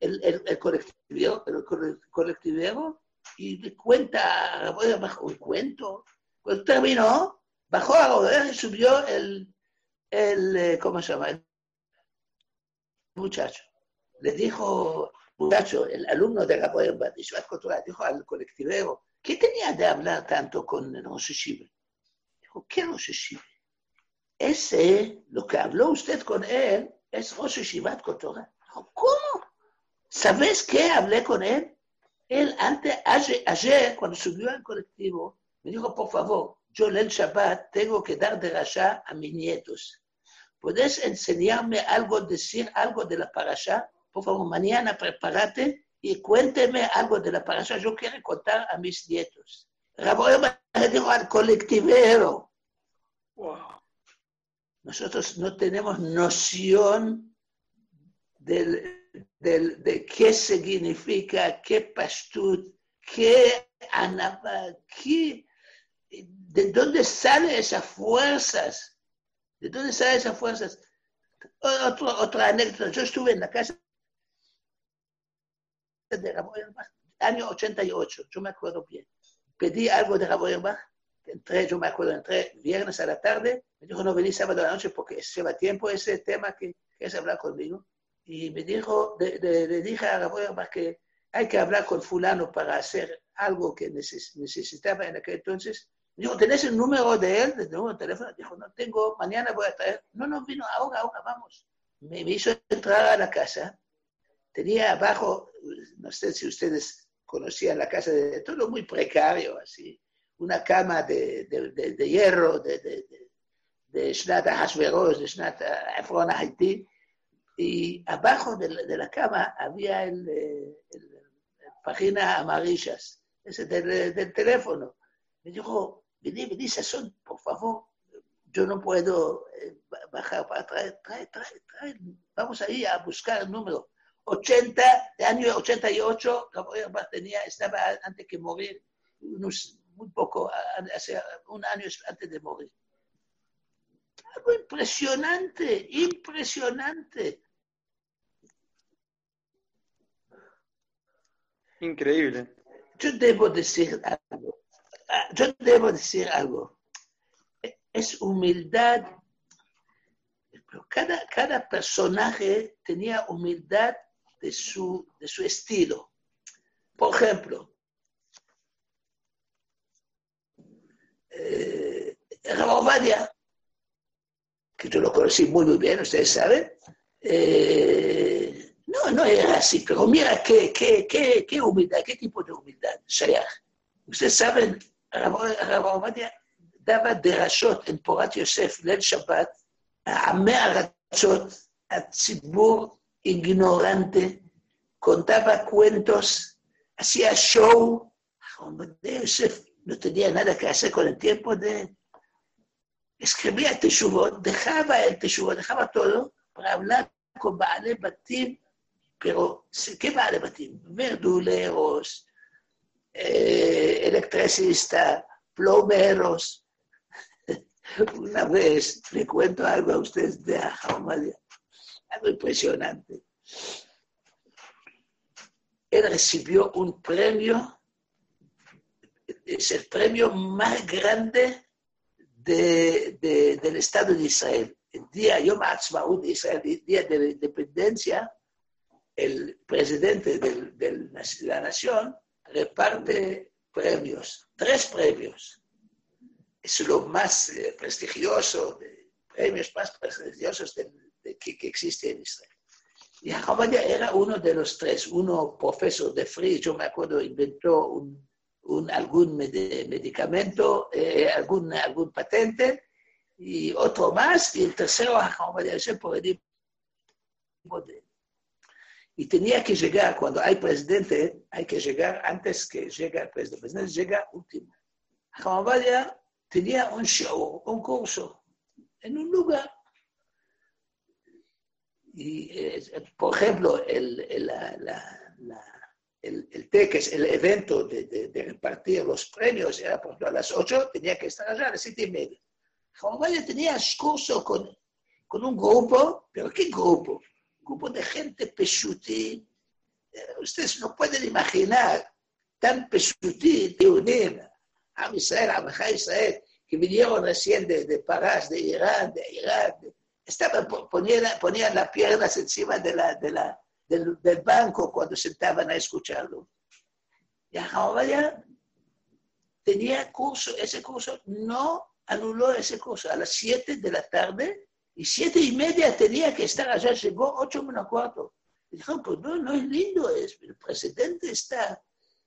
El, el, el colectivero, el cole- colectivero, y cuenta Arabuerba un cuento. Cuando terminó, bajó a rodar y subió el, el, eh, ¿cómo se llama? El muchacho. Le dijo, muchacho, el alumno de la Cultural, dijo al colectivero, ¿qué tenía de hablar tanto con el Rosh Hashiva? Dijo, ¿qué Rosh Hashiva? Ese, lo que habló usted con él, es Rosh Cultural. Dijo, ¿cómo? ¿Sabes qué hablé con él? Él antes, ayer, ayer, cuando subió al colectivo, me dijo, por favor, yo el Shabbat tengo que dar de rasha a mis nietos. ¿Puedes enseñarme algo, decir algo de la parasha? Por favor, mañana prepárate y cuénteme algo de la parasha. Yo quiero contar a mis nietos. Raboyama le dijo al colectivero, Wow. nosotros no tenemos noción del, del- de qué significa, qué pastut, qué anaba, qué, de dónde salen esas fuerzas, de dónde salen esas fuerzas. Otro, otra anécdota, yo estuve en la casa de Raboyerbach, año 88, yo me acuerdo bien. Pedí algo de Raboyerbach, entré, yo me acuerdo, entré viernes a la tarde, me dijo, no venís sábado a la noche porque lleva tiempo ese tema que quieres hablar conmigo. Y me dijo, le, le- dije a Raboyerbach que hay que hablar con fulano para hacer algo que neces- necesitaba en aquel entonces. Me dijo, ¿tenés el número de él, el número de teléfono? Dijo, no tengo, mañana voy a traer. No, no, vino, ahora, ahora, vamos. Me, me hizo entrar a la casa. Tenía abajo, no sé si ustedes conocían la casa, de todo muy precario, así. Una cama de, de, de- de hierro, de, de, de, de Shnata Hashverosh, de Shnata Haití. Y abajo de la, cama había el, eh, página amarillas, ese del, del teléfono. Me dijo, vení, vení, Sazón, por favor, yo no puedo eh, ba- bajar para traer, trae, trae, trae. Vamos ahí a buscar el número. 80, de año 88, Gabriel tenía, estaba antes que morir, muy poco, hace un año antes de morir. Algo impresionante, impresionante. Increíble. Yo debo decir algo. Ah, Yo debo decir algo. Es humildad. Pero cada, cada personaje tenía humildad de su, de su estilo. Por ejemplo, eh, Rabovadia, que yo lo conocí muy, muy bien, ustedes saben, eh, no, era así, pero mira qué, qué, qué, qué humildad, qué tipo de humildad. Shayach. Ustedes saben, Rabovadia contaba derashot en Porat Yosef, Lel Shabbat, a Arachot, a Tzibur ignorante, contaba cuentos, hacía show. Yosef no tenía nada que hacer con el tiempo de... Escribía Teshuvot, dejaba el Teshuvot, dejaba todo para hablar con Baale Batim, pero ¿qué Baale Batim? Verduleros, eh, electricistas, plomeros. Una vez le cuento algo a ustedes de Ahamadia, algo impresionante. Él recibió un premio, es el premio más grande de, de, del Estado de Israel. El día Yom Ha'atzmaut de Israel, el día de la independencia, el presidente de la nación reparte premios, tres premios. Es lo más eh, prestigioso, de, premios más prestigiosos de, que, que, existe en Israel. Y Ahmadiyya era uno de los tres, uno profesor de Fries, yo me acuerdo, inventó un, un, algún medicamento, eh, algún, algún patente, y otro más, y el tercero Ahmadiyya por el de y tenía que llegar, cuando hay presidente, hay que llegar antes que llegue el presidente. El presidente llega último. Ahmadiyya tenía un show, un curso, en un lugar. Y, eh, por ejemplo, el, el, la, la, el, el TEC, el evento de, de, de, repartir los premios, era por a las 8, tenía que estar allá a las 7 y media. Ahmadiyya tenía curso con, con un grupo, pero ¿qué grupo? Grupo de gente pesutí. Ustedes no pueden imaginar tan pesutí de unir a Israel, a Israel, que vinieron recién de, de Parás, de Irán, de Irak. Estaban, ponían, ponían las piernas encima de la, de la, del, banco cuando sentaban a escucharlo. Y Ahmadiyya tenía curso, ese curso no anuló ese curso. A las 7 de la tarde y siete y media tenía que estar allá, llegó ocho menos cuarto. Dijo, pues no, no es lindo, es, el presidente está,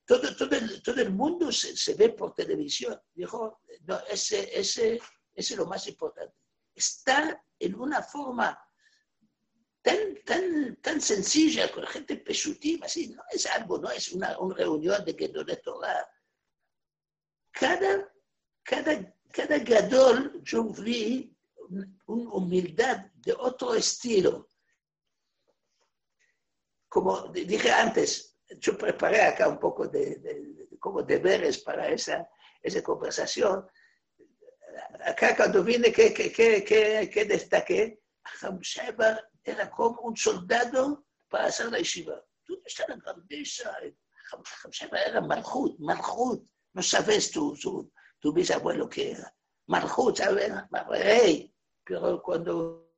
todo, todo, el, todo el mundo se, se, ve por televisión. Dijo, no, ese, ese, ese es lo más importante. Está en una forma tan, tan, tan sencilla, con gente pesutiva, así, no es algo, no es una, una reunión de que no le toca. Cada, cada, cada gadol, yo vi una humildad de otro estilo. Como dije antes, yo preparé acá un poco de, de, de como deberes para esa, esa conversación. Acá cuando vine, ¿qué, qué, qué, qué, qué destaqué? Hamsheba era como un soldado para hacer la yeshiva. Tú estás en grandeza. Hamsheba era Malchut, Malchut. No sabes tu, tu, tu bisabuelo que era. Malchut, ¿sabes? Rey pero cuando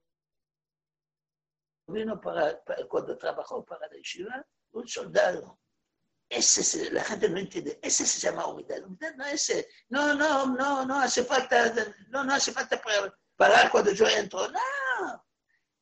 vino para, cuando trabajó para la yeshiva, un soldado. Ese es, la gente no entiende, ese se llama humildad. No ese, no, no, no, no hace falta, no, no hace falta parar cuando yo entro. No,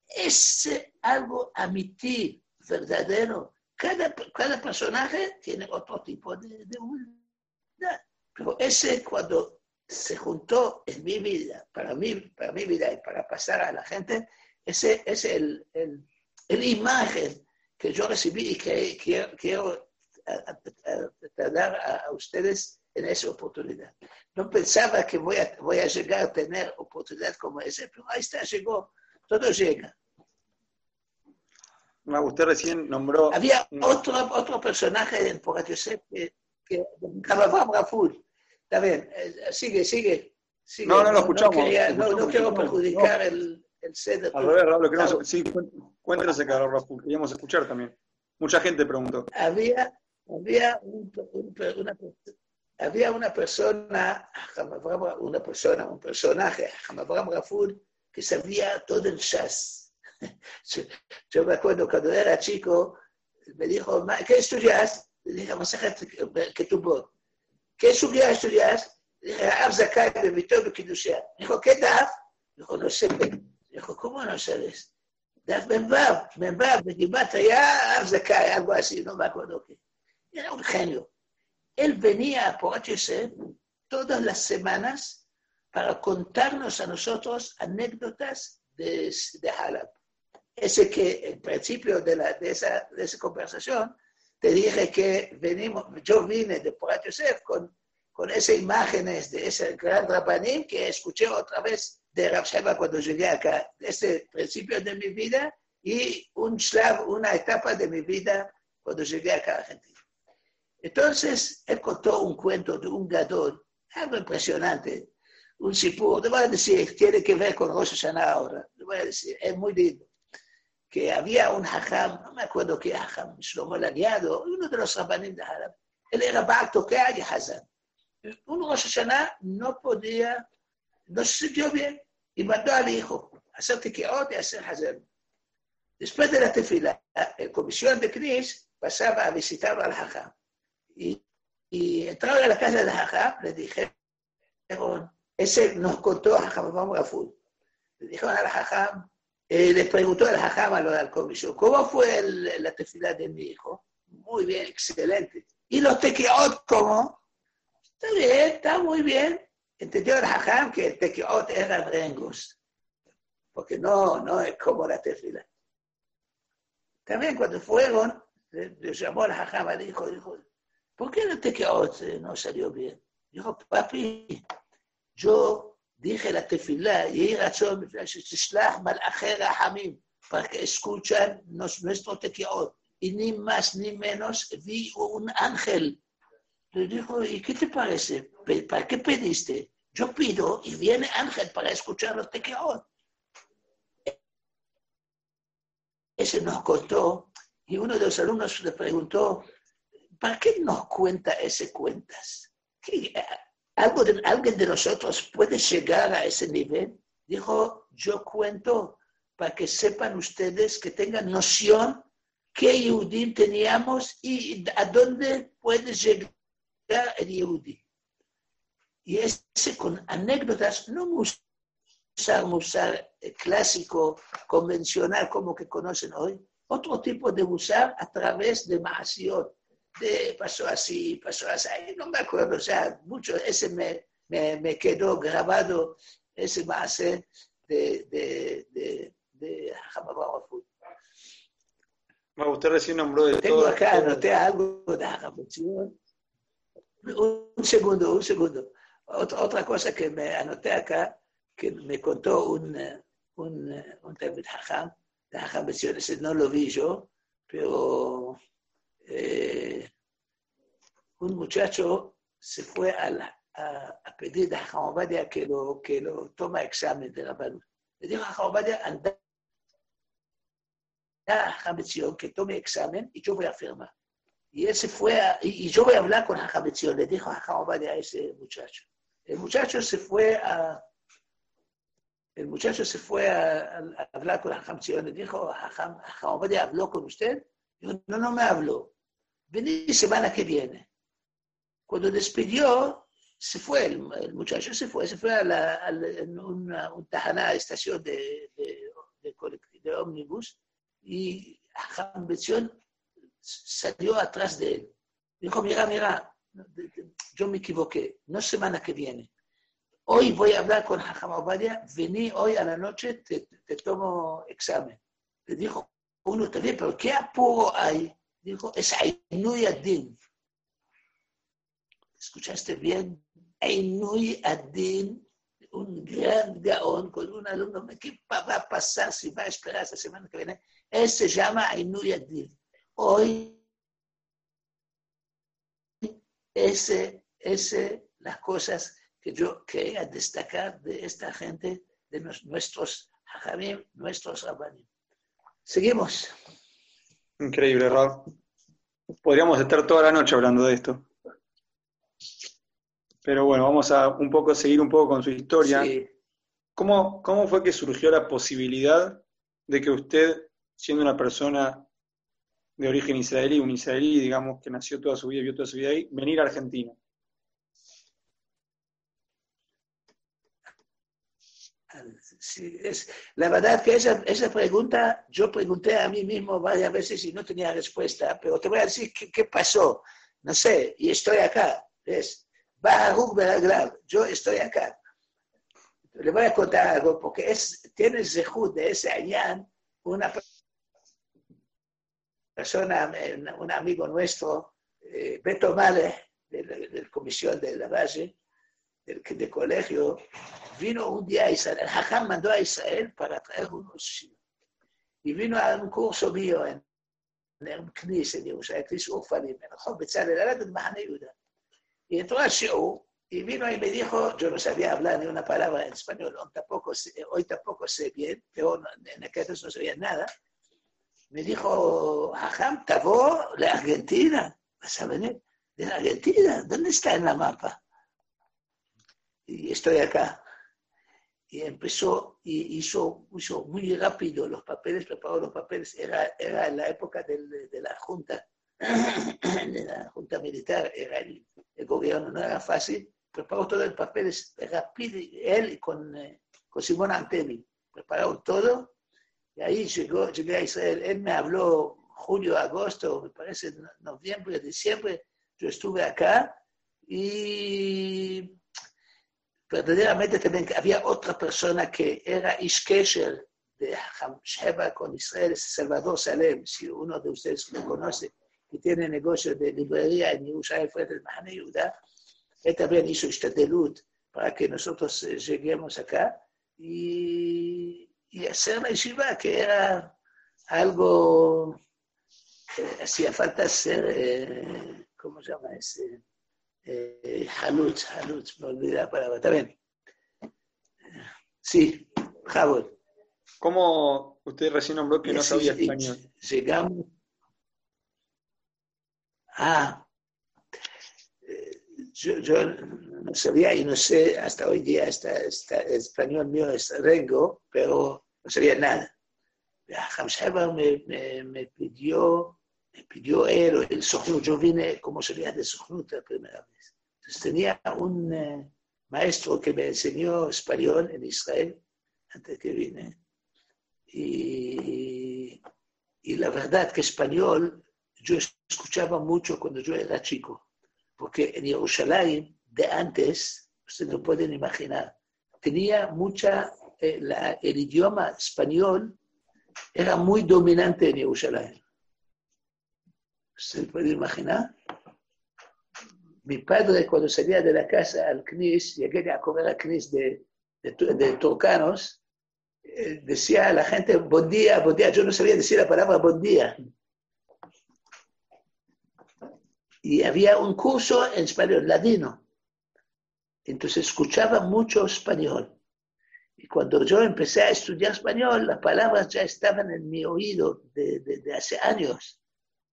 es algo amití, verdadero. Cada, cada personaje tiene otro tipo de, de humildad. Pero ese cuando se juntó en mi vida, para mí, para mi vida y para pasar a la gente, ese es el, el, el imagen que yo recibí y que quiero, quiero dar a, a, ustedes en esa oportunidad. No pensaba que voy a, voy a llegar a tener oportunidad como esa, pero ahí está, llegó, todo llega. Usted recién nombró... Había otro, otro personaje en Porat Yosef que, que Raful, Está bien, eh, sigue, sigue. sigue. No, no lo escuchamos. No, quería, no, no quiero perjudicar no. el, el set Al revés, Raúl, queremos, sí, cuéntenos acá, Raúl, queríamos escuchar también. Mucha gente preguntó. Había, había, un, un, una, había una persona, una persona, un personaje, Hamabram Raful, que sabía todo el jazz. Yo me acuerdo cuando era chico, me dijo, ¿qué estudias? Le dije, que tuvo ¿Qué subía a estudiar? Dije, Ab Zakai bebitó bekidushia. Dijo, ¿qué Daf? Dijo, no sé. Dijo, ¿cómo no sabes? Daf Benbab, Benbab, Begibat ya Ab Zakai, algo así, no me acuerdo qué. Era un genio. Él venía a Porat Yosef todas las semanas para contarnos a nosotros anécdotas de, de Halab. Ese que en principio de, la, de, esa, de esa conversación te dije que venimos, yo vine de Porat Yosef con, con esas imágenes de ese gran Rabanim que escuché otra vez de Rav cuando llegué acá, desde principio de mi vida y un slav, una etapa de mi vida cuando llegué acá a Argentina. Entonces, él contó un cuento de un gadol, algo impresionante, un sipur, le voy a decir, tiene que ver con Rosh Hashanah ahora, le voy a decir, es muy lindo, que había un hajam, no me acuerdo qué hajam, Shlomo Laniado, uno de los rabanim de Harab, él era Baal que y Hazan. Un Rosh Hashanah no podía, no se sintió bien, y mandó al hijo a hacer tequiot y hacer Hazan. Después de la tefila, la comisión de Cris pasaba a visitar al hajam. Y, y entraron a la casa del hajam, le dijeron, ese nos contó a Hajam Gafur. Le dijeron al hajam, eh, le preguntó al hajam a lo de la comisión, ¿cómo fue el, la tefila de mi hijo? Muy bien, excelente. ¿Y los tequiot cómo? Está bien, está muy bien. Entendió el hajam que el tequiot era rengos, porque no, no es como la tefila. También cuando fueron, le, llamó al hajam le dijo, dijo, ¿por qué el tequiot no salió bien? Dijo, papi, yo dije la tefilá, y razón, hamim, para que escuchan nuestro tequiot. Y ni más ni menos vi un ángel. Le dijo, ¿y qué te parece? ¿Para qué pediste? Yo pido y viene ángel para escuchar los tequiot. Ese nos contó y uno de los alumnos le preguntó, ¿para qué nos cuenta ese cuentas? ¿Qué, ¿Algo de, ¿Alguien de nosotros puede llegar a ese nivel? Dijo, yo cuento para que sepan ustedes, que tengan noción qué Yehudim teníamos y a dónde puede llegar el Yehudi. Y ese con anécdotas, no usar musar clásico, convencional como que conocen hoy, otro tipo de usar a través de Mahasiot, de pasó así, pasó así, no me acuerdo, o sea, mucho, ese me, me, me quedó grabado, ese Mahase de, de, de, de Usted recién nombró de Tengo acá, anoté algo de Hamabación. Un segundo, un segundo. Otra, otra cosa que me anoté acá, que me contó un, un, un David Hajam, de Hajam ese no lo vi yo, pero eh, un muchacho se fue a, la, a, a pedir a Hajam que lo, que lo toma examen de la mano. Le dijo a Hajam anda a Hajam que tome examen y yo voy a firmar. Y él se fue a, y, yo voy a hablar con Hajam le dijo a Hajam a ese muchacho. El muchacho se fue a, el muchacho se fue a, a hablar con Hajam le dijo, Hajam habló con usted. Dijo, no, no me habló. Vení semana que viene. Cuando despidió, se fue el, el muchacho, se fue, se fue a, la, a una, un tajana, estación de, de, de, de ómnibus, y Hajam salió atrás de él. Dijo, mira, mira, yo me equivoqué, no semana que viene. Hoy voy a hablar con Hajam Obadia, vení hoy a la noche, te, te tomo examen. Le dijo, uno también, pero ¿qué apuro hay? Dijo, es Ainui Adin. ¿Escuchaste bien? Ainui Adin, un gran gaón con un alumno. ¿Qué va a pasar si va a esperar esta semana que viene? Él se llama Ainui Adin. Hoy, ese, ese, las cosas que yo quería destacar de esta gente, de nuestros hajamim, nuestros rabanim. Seguimos. Increíble, Rob. Podríamos estar toda la noche hablando de esto. Pero bueno, vamos a un poco seguir un poco con su historia. Sí. ¿Cómo, ¿Cómo fue que surgió la posibilidad de que usted, siendo una persona de origen israelí, un israelí, digamos, que nació toda su vida y vio toda su vida ahí, venir a Argentina? Sí, es, la verdad que esa, esa pregunta yo pregunté a mí mismo varias veces y no tenía respuesta, pero te voy a decir qué, qué pasó. No sé, y estoy acá. Es Baruch Beraglav, yo estoy acá. Le voy a contar algo, porque es, tiene zehut de ese añán una persona, un amigo nuestro, eh, Beto Male, de la, comisión de la base, del, del, colegio, vino un día a Israel. El Hajam mandó a Israel para traer unos. Y vino a un curso mío en, en en Jerusalén, knis Ufanim, en Job Betzalel, era de Mahane Yuda. Y entró al show y vino y me dijo, yo no sabía hablar ni una palabra en español, tampoco, hoy tampoco sé bien, pero en aquel entonces no sabía nada. Me dijo, Hajam, ¿tabó la Argentina? ¿Vas a venir? ¿De la Argentina? ¿Dónde está en la mapa? Y estoy acá. Y empezó, y hizo, hizo muy rápido los papeles, preparó los papeles. Era, era la época de la Junta, de la Junta Militar, era el, el gobierno, no era fácil preparó todo el papel rápido, él con, eh, con Simón Antemi, prepararon todo, y ahí llegó, llegué a Israel, él me habló julio, agosto, me parece noviembre, diciembre, yo estuve acá, y verdaderamente también había otra persona que era Ishkesher de Sheba con Israel, Salvador Salem, si uno de ustedes lo conoce, que tiene negocio de librería en Jerusalén frente al Mahane Yehuda, él también hizo luz para que nosotros eh, lleguemos acá y, y hacer la yeshiva, que era algo que hacía falta hacer, eh, ¿cómo se llama ese? Eh, halut, halut, me olvidé la palabra, también. Sí, Jabot. ¿Cómo usted recién nombró que no sabía español? Llegamos. Ah, yo, no sabía y no sé, hasta hoy día está, el español mío es rengo, pero no sabía nada. Me, me, me, pidió, me pidió él, el Sojnut, yo vine como sería de Sojnut la primera vez. Entonces tenía un eh, maestro que me enseñó español en Israel antes que vine. Y, y la verdad que español yo escuchaba mucho cuando yo era chico porque en Jerusalén de antes, ustedes no pueden imaginar, tenía mucha, eh, el idioma español era muy dominante en Jerusalén. ¿Ustedes pueden imaginar? Mi padre, cuando salía de la casa al CNIS, llegué a comer al CNIS de, de, de turcanos, eh, decía a la gente, buen día, buen día. Yo no sabía decir la palabra buen día. y había un curso en español ladino. Entonces escuchaba mucho español. Y cuando yo empecé a estudiar español, las palabras ya estaban en mi oído desde de, hace años.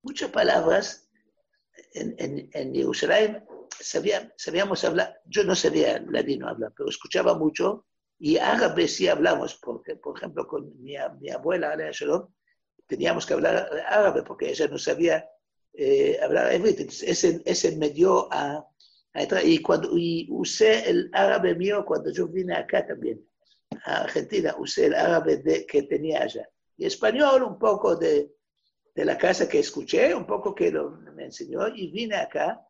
Muchas palabras en, en, en Jerusalén sabíamos hablar. Yo no sabía ladino hablar, pero escuchaba mucho. Y árabe sí hablamos, porque, por ejemplo, con mi, mi abuela, Alea Shalom, teníamos que hablar árabe porque ella no sabía eh, hablaba ese, ese me dio a, entrar. Y, cuando, y usé el árabe mío cuando yo vine acá también, a Argentina, usé el árabe de, que tenía allá. Y español, un poco de, de la casa que escuché, un poco que lo, me enseñó, y vine acá.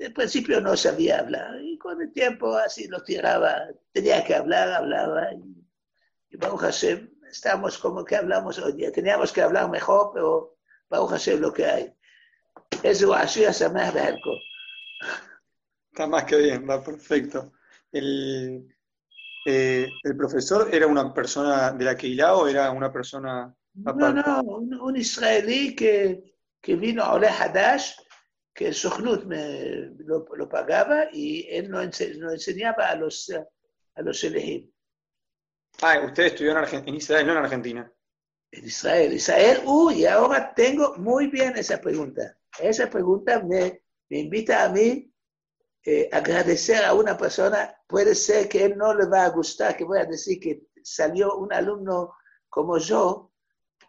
En principio no sabía hablar, y con el tiempo así lo tiraba, tenía que hablar, hablaba, y, y Baruch Hashem, estamos como que hablamos hoy día. Teníamos que hablar mejor, pero Baruch Hashem lo que hay. Eso así se me Está más que bien, va perfecto. El, eh, ¿El profesor era una persona de la Keilah o era una persona No, no, un, israelí que, que vino a Ole Hadash, que el Sochnut me lo, lo, pagaba y él nos, enseñaba a los, a los Elehim. Ah, usted estudió en, en Israel, no en Argentina. En Israel, Israel, uy, ahora tengo muy bien esa pregunta. Esa pregunta me, me invita a mí eh, agradecer a una persona. Puede ser que él no le va a gustar que voy a decir que salió un alumno como yo,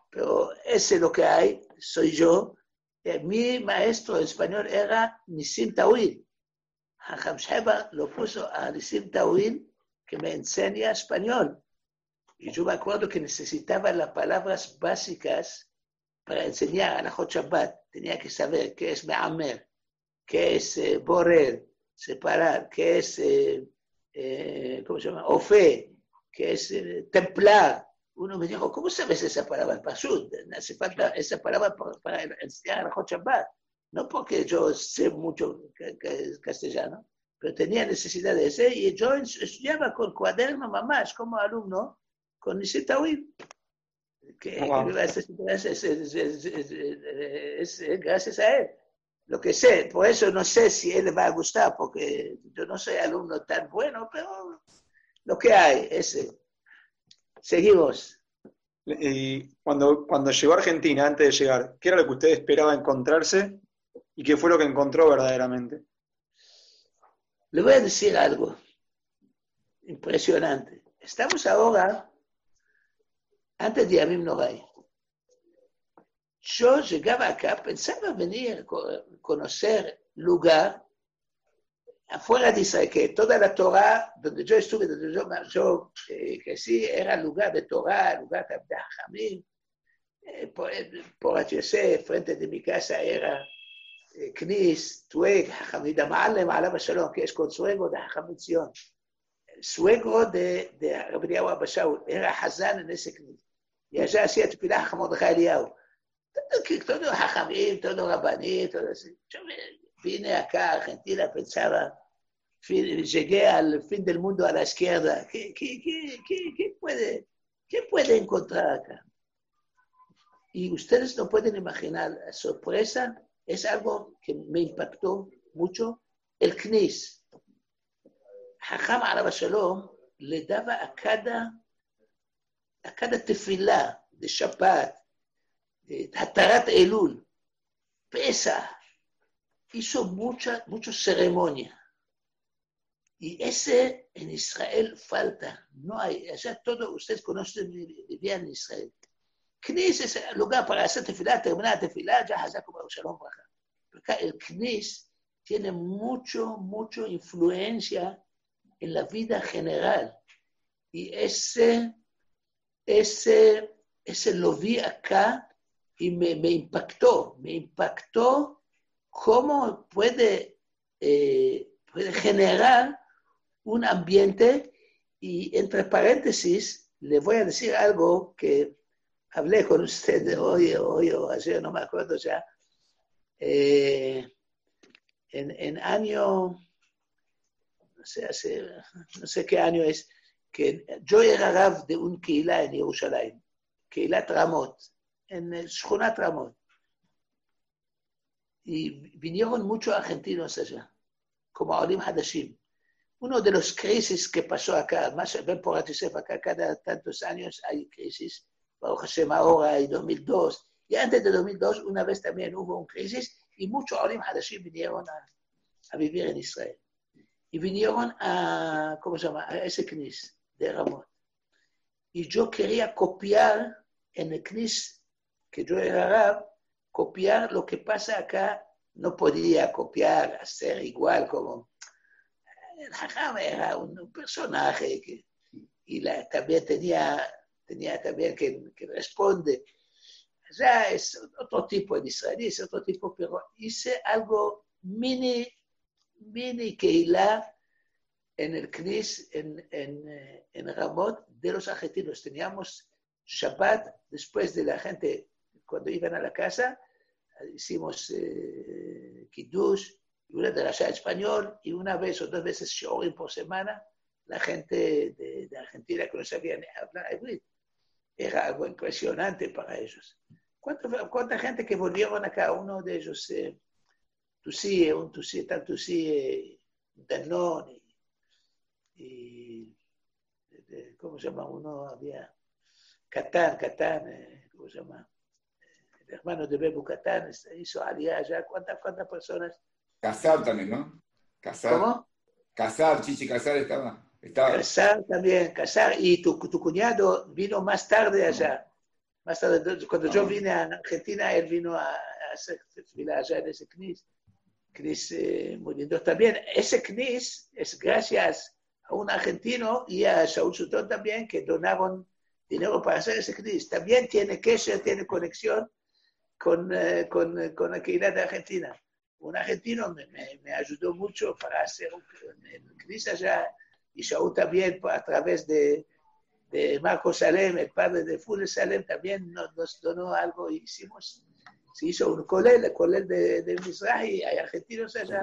pero ese es lo que hay, soy yo. Eh, mi maestro español era Nisim Tawil. Hajam Sheba lo puso a Nisim Tawil que me enseña español. Y yo me acuerdo que necesitaba las palabras básicas para enseñar a la Shabbat tenía que saber qué es Me'amer, qué es eh, separar, qué es eh, eh, ¿cómo se llama? Ofe, que es eh, templar. Uno me dijo, ¿cómo sabes esa palabra? Pasud, hace falta esa palabra para, enseñar a Shabbat. No porque yo sé mucho castellano, pero tenía necesidad de ese y yo estudiaba con cuaderno mamás como alumno con Nisita que, es, gracias a él. Lo que sé, por eso no sé si él le va a gustar, porque yo no soy alumno tan bueno, pero lo que hay, ese. Seguimos. Y cuando, cuando llegó a Argentina, antes de llegar, ¿qué era lo que usted esperaba encontrarse y qué fue lo que encontró verdaderamente? Le voy a decir algo impresionante. Estamos ahora antes de Amim Nogai. Yo llegaba acá, pensaba venir a conocer lugar afuera Israel, que toda la Torah, donde yo estuve, donde yo, yo eh, crecí, era lugar de Torah, lugar de Hamim. Eh, por, por HC, frente de mi casa era eh, Knis, Tueg, Hamid Amalem, Alaba Shalom, que es consuego de Hamid Zion. Suegro de, de Rabbi Abashaul era Hazan en ese Knis. Y allá hacía Tpilah Mordechai Eliyahu. Todo Hajamim, todo Rabaní, todo así. Yo vine acá a Argentina, pensaba, llegué al fin del mundo a la izquierda. ¿Qué, qué, qué, qué, puede, puede encontrar acá? Y ustedes no pueden imaginar la sorpresa, es algo que me impactó mucho, el CNIS. Hajam Arab Shalom le daba a cada a cada tefilá de Shabbat, de Hatarat Elul, pesa, hizo mucha, mucha ceremonia. Y ese en Israel falta, no hay, allá todo, ustedes conocen bien Israel. Knis es el lugar para hacer tefilá, terminar tefilá, ya como Shalom Braja. Acá el Knis tiene mucho, mucho influencia en la vida general. Y ese ese, ese lo vi acá y me, impactó, me impactó cómo puede, eh, puede generar un ambiente y entre paréntesis le voy a decir algo que hablé con usted hoy, hoy o ayer, no me acuerdo ya. Eh, en, en, año, no sé, hace, no sé qué año es, que yo era rab de un Keilah en Jerusalén, Keilah Tramot, en Shkunat Tramot. Y vinieron muchos argentinos allá, como Olim Hadashim. Uno de los crisis que pasó acá, más ven por Atisef, acá cada tantos años hay crisis, Baruch Hashem ahora hay 2002, y antes de 2002 una vez también hubo un crisis y muchos Olim Hadashim vinieron a, a vivir en Israel. Y vinieron a, ¿cómo se llama?, a ese crisis de Ramón. Y yo quería copiar en el CNIS, que yo era rab, copiar lo que pasa acá. No podía copiar, hacer igual como... El Hajam era un, personaje que, y también tenía, tenía también que, que responde. Ya es otro tipo de israelí, es otro tipo, pero hice algo mini, mini Keilah en el CNIS, en, en, eh, en, Ramot, de los argentinos. Teníamos Shabbat después de la gente, cuando iban a la casa, hicimos eh, Kiddush, una de la español, y una vez o dos veces Shorim por semana, la gente de, Argentina que no sabían hablar hebreo. Era algo impresionante para ellos. ¿Cuánta, ¿Cuánta, gente que volvieron acá? Uno de ellos, eh, Tusí, un Tusí, tal Tusí, eh, Danone, y ¿cómo se llama? Uno había Catán, Catán, eh, ¿cómo se llama? El hermano de Bebu Catán hizo aliá allá. ¿Cuántas, cuántas personas? Casar también, ¿no? Casar. ¿Cómo? Casar, Chichi Casar estaba. estaba. Casar también, Casar. Y tu, tu cuñado vino más tarde allá. Más tarde, cuando yo vine a Argentina, él vino a, hacer fila allá en ese CNIS. CNIS eh, muy lindo también. Ese CNIS es gracias a un argentino y a Saúl Sutton también, que donaron dinero para hacer ese crisis. También tiene que ser, tiene conexión con, eh, con, con, la comunidad de Argentina. Un argentino me, me, ayudó mucho para hacer el crisis allá y Shaul también a través de, de Marco Salem, el padre de Funes Salem, también nos, nos donó algo y hicimos, se hizo un colel, el colel de, de Mizrahi, hay argentinos allá.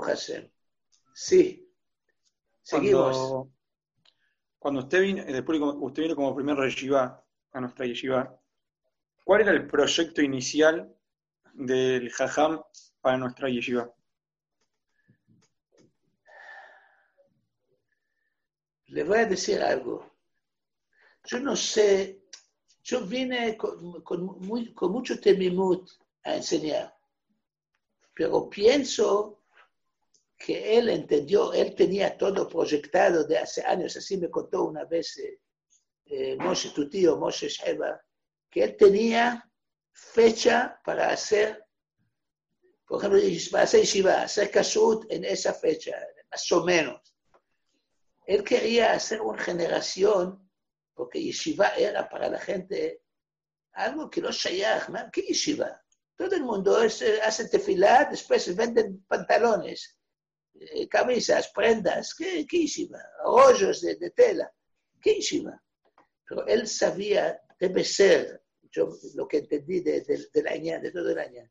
Hashem. Sí. Seguimos. Cuando, cuando usted vino, después como- usted vino como primer yeshiva a nuestra yeshiva, ¿cuál era el proyecto inicial del Jajam para nuestra yeshiva? Le voy a decir algo. Yo no sé, yo vine con, con muy- con mucho temimut a enseñar, pero pienso que él entendió, él tenía todo proyectado de hace años, así me contó una vez eh, eh, Moshe, tu tío, Moshe Sheba, que él tenía fecha para hacer, por ejemplo, para hacer Shiva, hacer Kasut en esa fecha, más o menos. Él quería hacer una generación, porque Yeshiva era para la gente algo que no shayach, man. ¿Qué Yeshiva? Todo el mundo es, hace tefilá, después venden pantalones, eh, camisas, prendas. ¿Qué, qué Yeshiva? Rollos de, de tela. ¿Qué Yeshiva? Pero él sabía, debe ser, yo lo que entendí de, de, del año, de todo el año.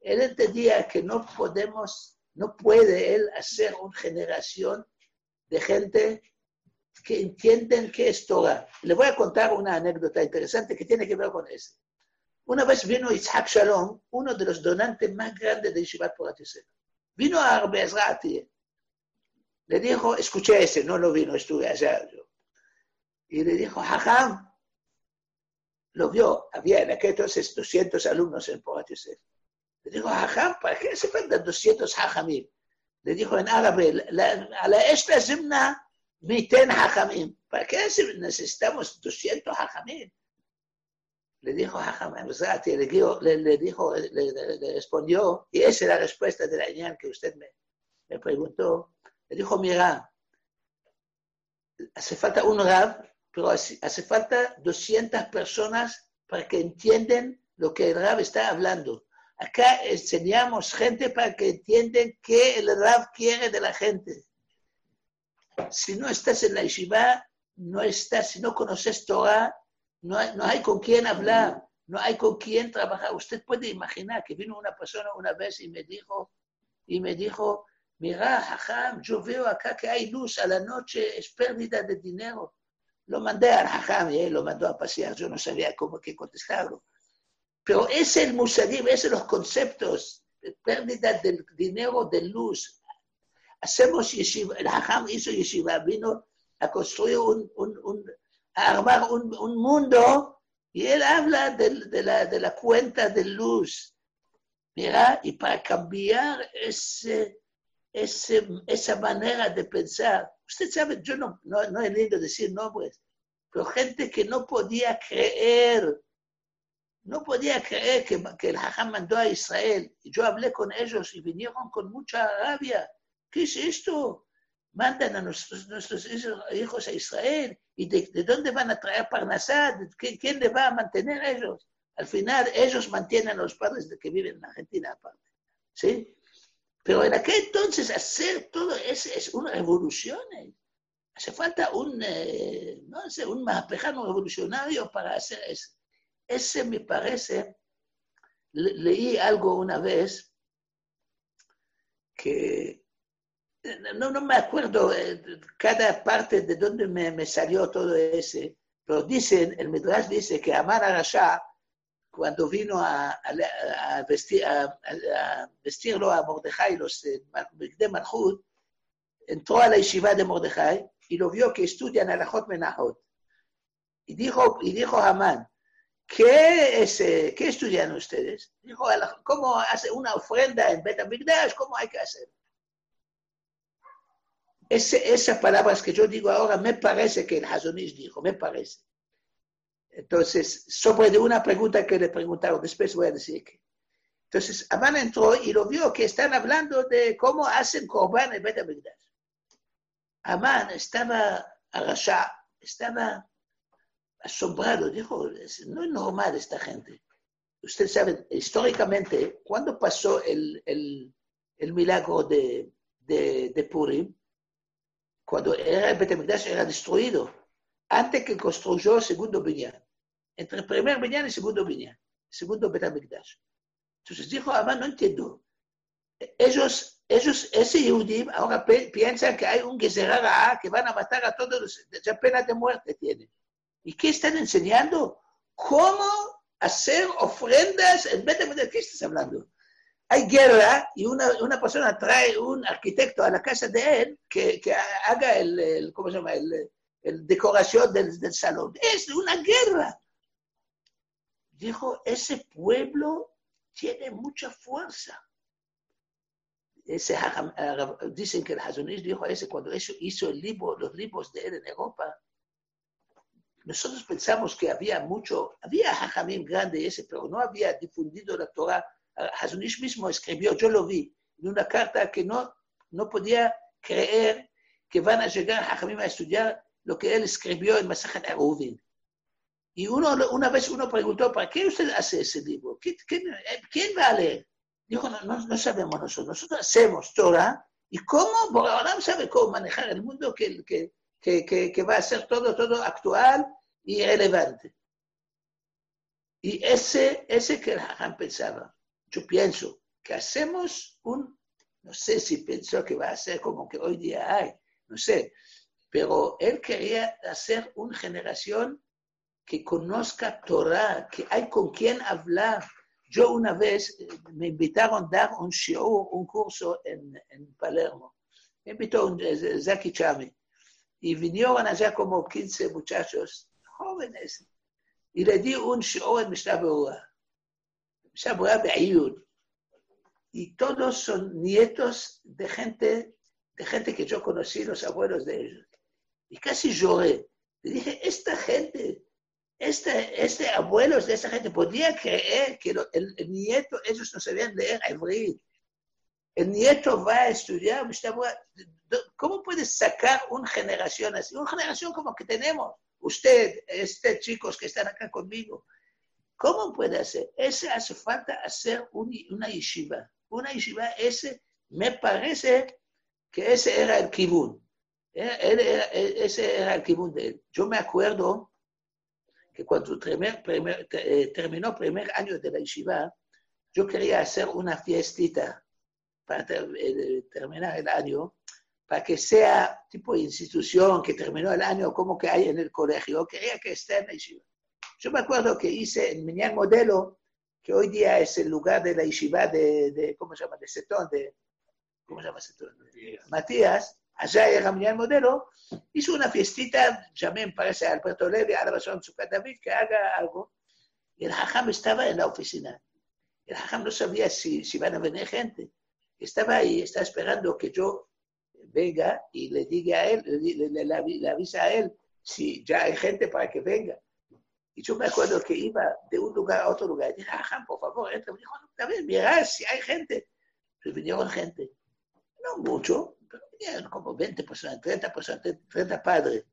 Él entendía que no podemos, no puede él hacer una generación de gente que entienden qué es Torah. Le voy a contar una anécdota interesante que tiene que ver con eso. Una vez vino Isaac Shalom, uno de los donantes más grandes de Yeshivat Porat Yosef. Vino a Arbezrati. Le dijo, escuché ese, no lo vino, estuve allá yo. Y le dijo, Hajam, lo vio, había en aquel entonces 200 alumnos en Porat Yosef. Le dijo, Hajam, ¿para qué se faltan 200 Hajamim? Le dijo en árabe, a la esta zimna miten hajamim. ¿Para qué necesitamos 200 hajamim? Le dijo Hajam le, dijo- le, dijo, le respondió, y esa es la respuesta de la ñan que usted me, me preguntó. Le dijo, mira, hace falta un rab, pero hace, falta 200 personas para que entiendan lo que el rab está hablando. Acá enseñamos gente para que entiendan qué el Rab quiere de la gente. Si no estás en la yeshiva, no estás, si no conoces Torah, no hay, no hay con quién hablar, no hay con quién trabajar. Usted puede imaginar que vino una persona una vez y me dijo, y me dijo, mira, Jajam, yo veo acá que hay luz a la noche, es pérdida de dinero. Lo mandé al Jajam y él lo mandó a pasear, yo no sabía cómo que contestarlo. Pero es el musadim, es los conceptos, pérdida del dinero de luz. Hacemos yeshiva, el hajam hizo yeshiva, vino a construir un, un, un a armar un, un, mundo y él habla de, de, la, de la cuenta de luz. Mira, y para cambiar ese, ese, esa manera de pensar, usted sabe, yo no, no, no es lindo decir nombres, pero gente que no podía creer no podía creer que, que el Hajam mandó a Israel. Yo hablé con ellos y vinieron con mucha rabia. ¿Qué es esto? Mandan a nuestros, nuestros hijos a Israel. ¿Y de, de dónde van a traer Parnasá? ¿Quién le va a mantener a ellos? Al final, ellos mantienen a los padres de que viven en Argentina aparte. ¿Sí? Pero en aquel entonces hacer todo eso es una revolución. Hace falta un, eh, no sé, un mapejano revolucionario para hacer eso. Ese me parece, le, leí algo una vez que no, no me acuerdo eh, cada parte de dónde me, me, salió todo ese, pero dicen, el Midrash dice que Amar Arashá, cuando vino a, a, a, vestir, a, vestirlo a Mordejai, los de Malchut, entró a la yeshiva de Mordejai y lo vio que estudian Alajot Menahot. Y dijo, y dijo Amán, ¿Qué, es, ¿Qué estudian ustedes? Dijo, ¿cómo hace una ofrenda en Betamigdash? ¿Cómo hay que hacer? Ese, esas palabras que yo digo ahora me parece que el Hazonish dijo, me parece. Entonces, sobre una pregunta que le preguntaron, después voy a decir que. Entonces, Amán entró y lo vio que están hablando de cómo hacen Korban en Betamigdash. Amán estaba arrasá, estaba asombrado, dijo, no es normal esta gente. Ustedes saben, históricamente, ¿cuándo pasó el, el, el milagro de, de, de Purim, cuando era Betamigdash era destruido, antes que construyó el segundo Binyan. Entre primer Binyan y segundo Binyan, segundo Betamigdash. Entonces dijo, Amán, no entiendo. Ellos, ellos, ese Yehudim ahora piensan que hay un Gezerara que van a matar a todos, los, ya pena de muerte tienen. ¿Y qué están enseñando? ¿Cómo hacer ofrendas en de... ¿Qué estás hablando? Hay guerra y una, una persona trae un arquitecto a la casa de él que, que haga el, el, ¿cómo se llama? El, el decoración del, del, salón. Es una guerra. Dijo, ese pueblo tiene mucha fuerza. Dicen que el Hazonish dijo ese cuando hizo el libro, los libros de él en Europa, nosotros pensamos que había mucho, había Jajamim grande ese, pero no había difundido la Torah. Hazunish mismo escribió, yo lo vi, en una carta que no, no podía creer que van a llegar Jajamim a estudiar lo que él escribió en Masachat Aruvin. Y uno, una vez uno preguntó, ¿para qué usted hace ese libro? ¿Quién, quién va a leer? Dijo, no, no, no, sabemos nosotros. Nosotros hacemos Torah y cómo, ahora sabe cómo manejar el mundo que, que, que, que, va a ser todo, todo actual y relevante. Y ese, ese que Hajam pensaba, yo pienso que hacemos un, no sé si pensó que va a ser como que hoy día hay, no sé, pero él quería hacer una generación que conozca Torah, que hay con quien hablar. Yo una vez eh, me invitaron a dar un show, un curso en, en Palermo. Me invitó un, eh, Zaki Chami. Y vinieron allá como 15 muchachos jóvenes. Y le di un show en Mishnah. Mishnah Y todos son nietos de gente, de gente que yo conocí, los abuelos de ellos. Y casi lloré. Le dije, esta gente, este, este abuelos de esa gente, podía creer que lo, el, el, nieto, ellos no sabían leer hebreo. El nieto va a estudiar, ¿cómo puedes sacar una generación así? Una generación como que tenemos usted, este chicos que están acá conmigo, ¿cómo puede hacer? Ese hace falta hacer un, una yeshiva. Una yeshiva, ese, me parece que ese era el kibun. ese era el kibun de él. Yo me acuerdo que cuando primer, primer, eh, terminó el primer año de la yeshiva, yo quería hacer una fiestita para ter, eh, terminar el año para que sea tipo de institución que terminó el año como que hay en el colegio, quería que esté en la yeshiva. Yo me acuerdo que hice en Minyan Modelo, que hoy día es el lugar de la yeshiva de, de ¿cómo se llama? De Setón, de, ¿cómo se llama Setón? Matías. Matías, allá era Minyan Modelo, hizo una fiestita, llamé, me parece, a Alberto Levi, a la su David, que haga algo. Y el Hajam estaba en la oficina. El Hajam no sabía si, si van a venir gente. Estaba ahí, estaba esperando que yo venga y le diga a él, le, le, le, le, avisa a él si ya hay gente para que venga. Y yo me acuerdo que iba de un lugar a otro lugar y dije, ajá, por favor, entra. Me dijo, bien, mira si hay gente. Pues vinieron gente. No mucho, pero vinieron como 20 personas, 30 personas, 30 padres.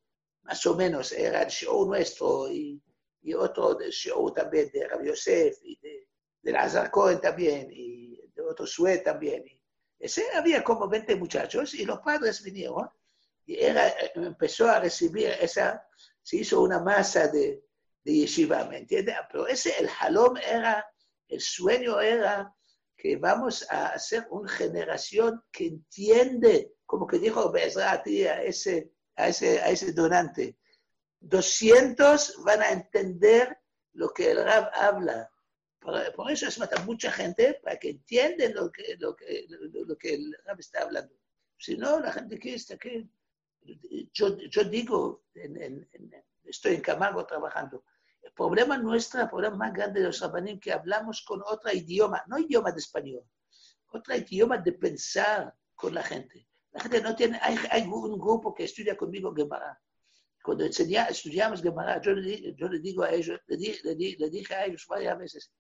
Más o menos era el show nuestro y, y otro del show también de Rabbi Yosef y de, de Lazar Cohen también y de otro Suez también. Y, ese había como 20 muchachos y los padres vinieron y era, empezó a recibir esa, se hizo una masa de, de yeshiva, ¿me entiendes? Pero ese, el halom era, el sueño era que vamos a hacer una generación que entiende, como que dijo Bezra a ti, a ese, a ese, a ese donante, 200 van a entender lo que el Rab habla, por, por eso es matar mucha gente para que entiendan lo que, lo que, lo, lo que el Rab está hablando. Si no, la gente que está aquí, yo, yo digo, en, en, en, estoy en Camargo trabajando, el problema nuestro, el problema más grande de los rabanim, que hablamos con otro idioma, no idioma de español, otro idioma de pensar con la gente. La gente no tiene, hay, hay un grupo que estudia conmigo Gemara. Cuando enseña, estudiamos Gemara, yo le, yo le digo a ellos, le, le, le dije a ellos varias veces,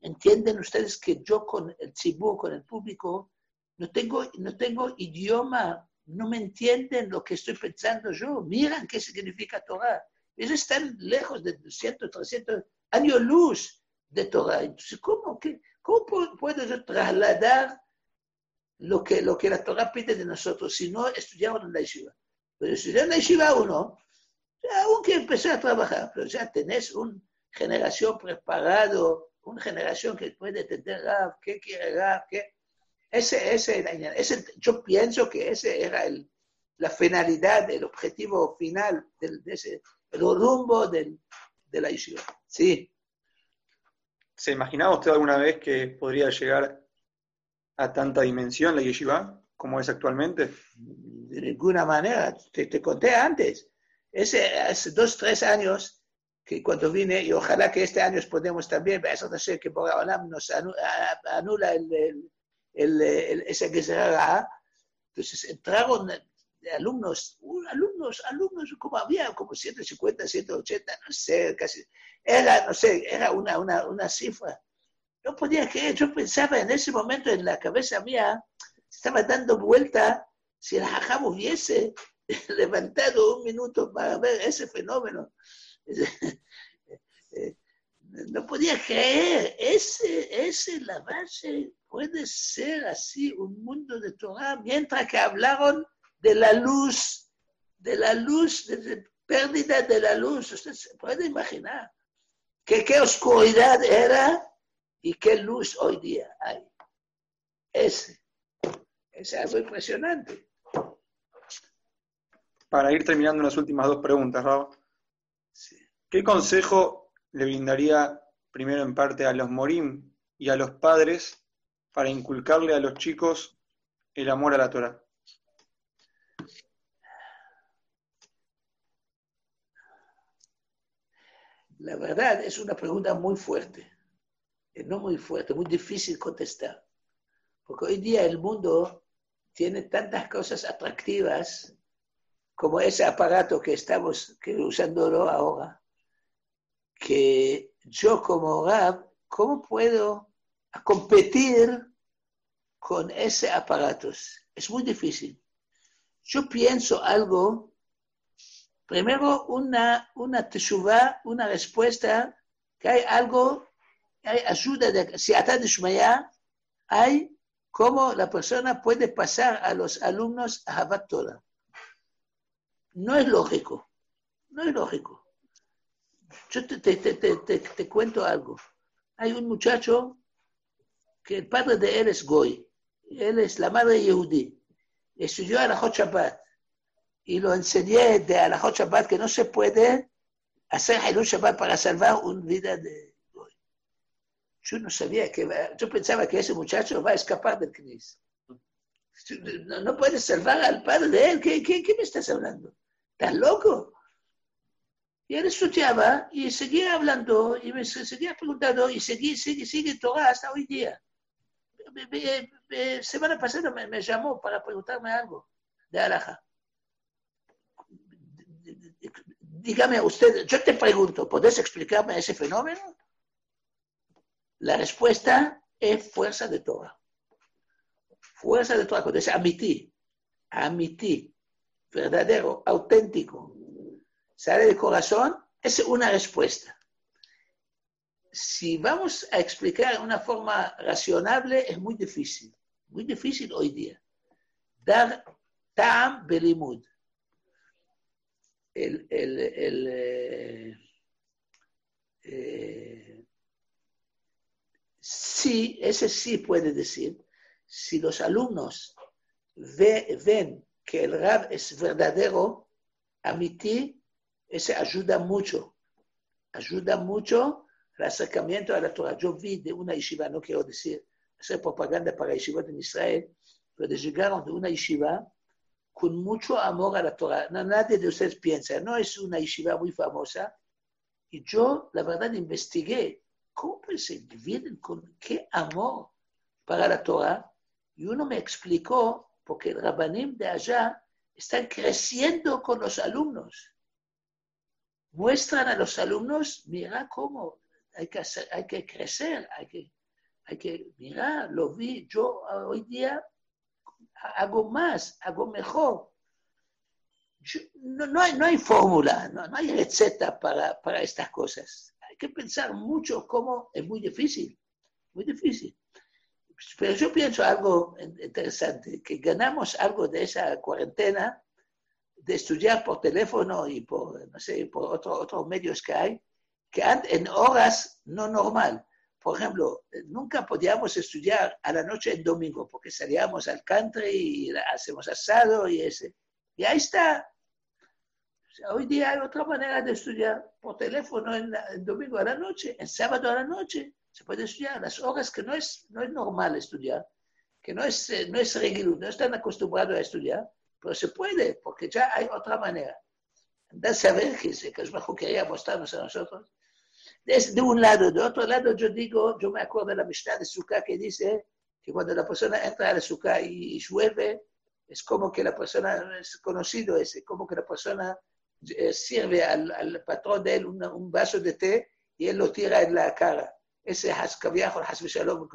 entienden ustedes que yo con el tzibur, con el público, no tengo, no tengo idioma, no me entienden lo que estoy pensando yo. Miran qué significa Torah. Ellos están lejos de 200, 300 años luz de Torah. Entonces, ¿cómo, qué, cómo puedo yo trasladar lo que, lo que la Torah pide de nosotros, si no estudiamos en la yeshiva. Pero estudiar en la yeshiva uno, aún que empezar a trabajar, pero ya tenés una generación preparado, una generación que puede entender qué quiere Rab, qué... Ese, ese, ese, yo pienso que ese era el, la finalidad, el objetivo final del, de ese, el rumbo del, de la yeshiva. Sí. ¿Se imaginaba usted alguna vez que podría llegar a tanta dimensión la yeshiva como es actualmente? De ninguna manera. Te, te conté antes. Ese, hace dos, tres años que cuando vine, y ojalá que este año podemos también, eso no sé, que Bogaolam nos anula el, el, el, ese que entonces entraron alumnos, alumnos, alumnos, como había, como 150, 180, no sé, casi, era, no sé, era una, una, una cifra. No podía creer, yo pensaba en ese momento en la cabeza mía, estaba dando vuelta si el Jajam hubiese levantado un minuto para ver ese fenómeno. No podía creer, ese, ese la base puede ser así, un mundo de Torah, mientras que hablaron de la luz, de la luz, de pérdida de la luz. Usted se puede imaginar que qué oscuridad era y qué luz hoy día hay. Ese es algo impresionante. Para ir terminando las últimas dos preguntas, Raúl. ¿Qué consejo le brindaría primero en parte a los morim y a los padres para inculcarle a los chicos el amor a la Torah? La verdad es una pregunta muy fuerte, eh, no muy fuerte, muy difícil contestar, porque hoy día el mundo tiene tantas cosas atractivas como ese aparato que estamos usando ahora, que yo como Rab, ¿cómo puedo competir con ese aparato? Es muy difícil. Yo pienso algo Primero, una, una teshuva, una respuesta, que hay algo, hay ayuda de, si de hay cómo la persona puede pasar a los alumnos a Habat No es lógico, no es lógico. Yo te, te, te, te, cuento algo. Hay un muchacho que el padre de él es Goy, él es la madre Yehudi, estudió a la Shabbat y lo enseñé de Alajot Shabbat que no se puede hacer Hilul Shabbat para salvar una vida de Yo no sabía que, yo pensaba que ese muchacho va a escapar del Knis. No, no salvar al padre de él. ¿Qué, qué, qué me estás hablando? ¿Estás loco? Y él estudiaba y seguía hablando y me seguía preguntando y seguía, sigue, sigue Torah hasta hoy día. semana pasada me, me, llamó para preguntarme algo de Alaja dígame usted, yo te pregunto, ¿podés explicarme ese fenómeno? La respuesta es fuerza de Torah. Fuerza de Torah, cuando es amití, amití, verdadero, auténtico, sale del corazón, es una respuesta. Si vamos a explicar de una forma razonable, es muy difícil, muy difícil hoy día. Dar tam belimud el, el, el eh, eh, sí, ese sí puede decir, si los alumnos ven que el rab es verdadero, a mi ti, ese ayuda mucho, ayuda mucho al acercamiento a la Torah. Yo vi de una yeshiva, no quiero decir, hacer propaganda para yeshiva en Israel, pero llegaron de una yeshiva con mucho amor a la Torah. nadie de ustedes piensa, no es una yeshiva muy famosa. Y yo, la verdad, investigué cómo se dividen con qué amor para la Torah. Y uno me explicó, porque el Rabbanim de allá están creciendo con los alumnos. Muestran a los alumnos, mira cómo hay que, hay que crecer, hay que, hay que, mira, lo vi, yo hoy día hago más, hago mejor. no, hay, no hay fórmula, no, no, hay receta para, para estas cosas. Hay que pensar mucho cómo es muy difícil, muy difícil. Pero yo pienso algo interesante, que ganamos algo de esa cuarentena, de estudiar por teléfono y por, no sé, por otro, otros medios que hay, que en horas no normal. Por ejemplo, nunca podíamos estudiar a la noche el domingo, porque salíamos al country y hacemos asado y ese. Y ahí está. hoy día hay otra manera de estudiar por teléfono en el domingo a la noche, el sábado a la noche se puede estudiar las horas que no es, no es normal estudiar, que no es, eh, no es regular, no están acostumbrados a estudiar, pero se puede, porque ya hay otra manera. a saber que, que es mejor quería mostrarnos a nosotros. De, un lado, de otro lado, yo digo, yo me acuerdo de la Mishnah de Sukkah que dice que cuando la persona entra a la y, llueve, es como que la persona, es conocido, es como que la persona eh, sirve al, al, patrón de él un vaso de té y él lo tira en la cara ese Haskaviajo, el Shalom,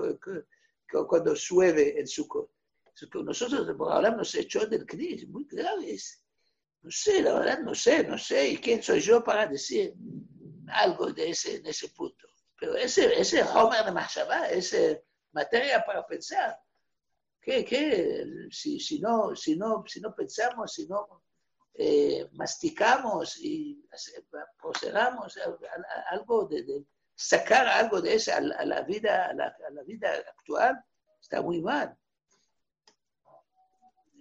cuando llueve el Sukkot. Nosotros ahora nos echó del crisis muy graves. No sé, la verdad no sé, no sé. ¿Y quién soy yo para decir algo de ese, de ese punto? Pero ese, ese Homer de Mahshabah, esa materia para pensar. ¿Qué, qué? Si, si, no, si, no, si no pensamos, si no eh, masticamos y procedamos algo de, de sacar algo de eso a la, vida, a la, vida actual está muy mal.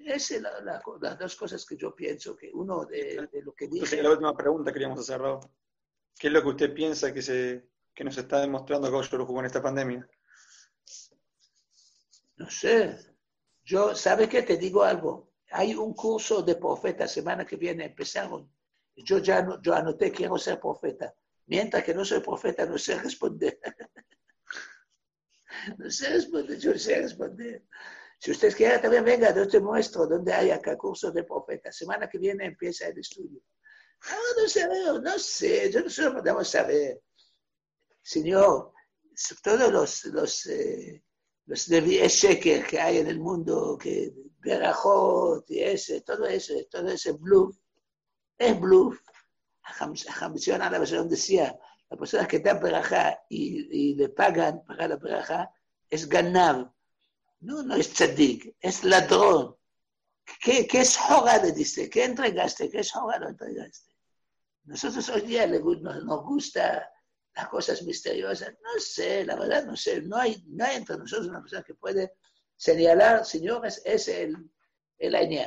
Esas son las dos cosas que yo pienso, que uno de, lo que dice... La última pregunta queríamos hacer, Raúl. ¿Qué es lo que usted piensa que, se, que nos está demostrando jugó en esta pandemia? No sé. Yo, ¿sabe qué? Te digo algo. Hay un curso de profeta, semana que viene empezaron. Yo ya yo anoté, quiero ser profeta. Mientras que no soy profeta, no sé responder. no sé responder, yo sé responder. Si ustedes quieren también venga, yo te muestro dónde hay acá curso de profeta. Semana que viene empieza el estudio. No, no sé, no sé, yo no sé, podemos saber. Señor, todos los, los, eh, los que hay en el mundo, que Berajot y ese, todo eso, todo ese bluff, es bluff. La versión decía, las personas que dan perajá y, y, le pagan para la perajá es ganar. No, no es tzadik, es ladrón. ¿Qué, ¿Qué, es joga? Le dice, ¿qué entregaste? ¿Qué es joga? Lo entregaste. Nosotros hoy día nos, gusta las cosas misteriosas. No sé, la verdad no sé. No hay, no hay entre nosotros una persona que puede señalar, señores, es el, el año.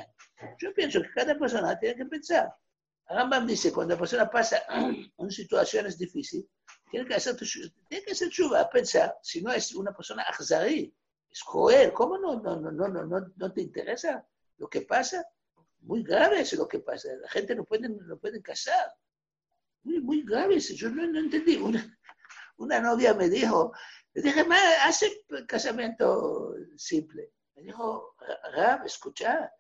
Yo pienso que cada persona tiene que pensar. Rambam dice, cuando la persona pasa en situaciones difíciles, tiene que hacer, tiene que hacer chuva, pensar, si no es una persona ahzarí, es cruel, ¿cómo no, no, no, no, no, no te interesa lo que pasa? Muy grave es lo que pasa, la gente no puede, no casar, muy, muy grave, yo no, no entendí, una, una novia me dijo, dije, hace casamiento simple, me dijo, Rab, escucha,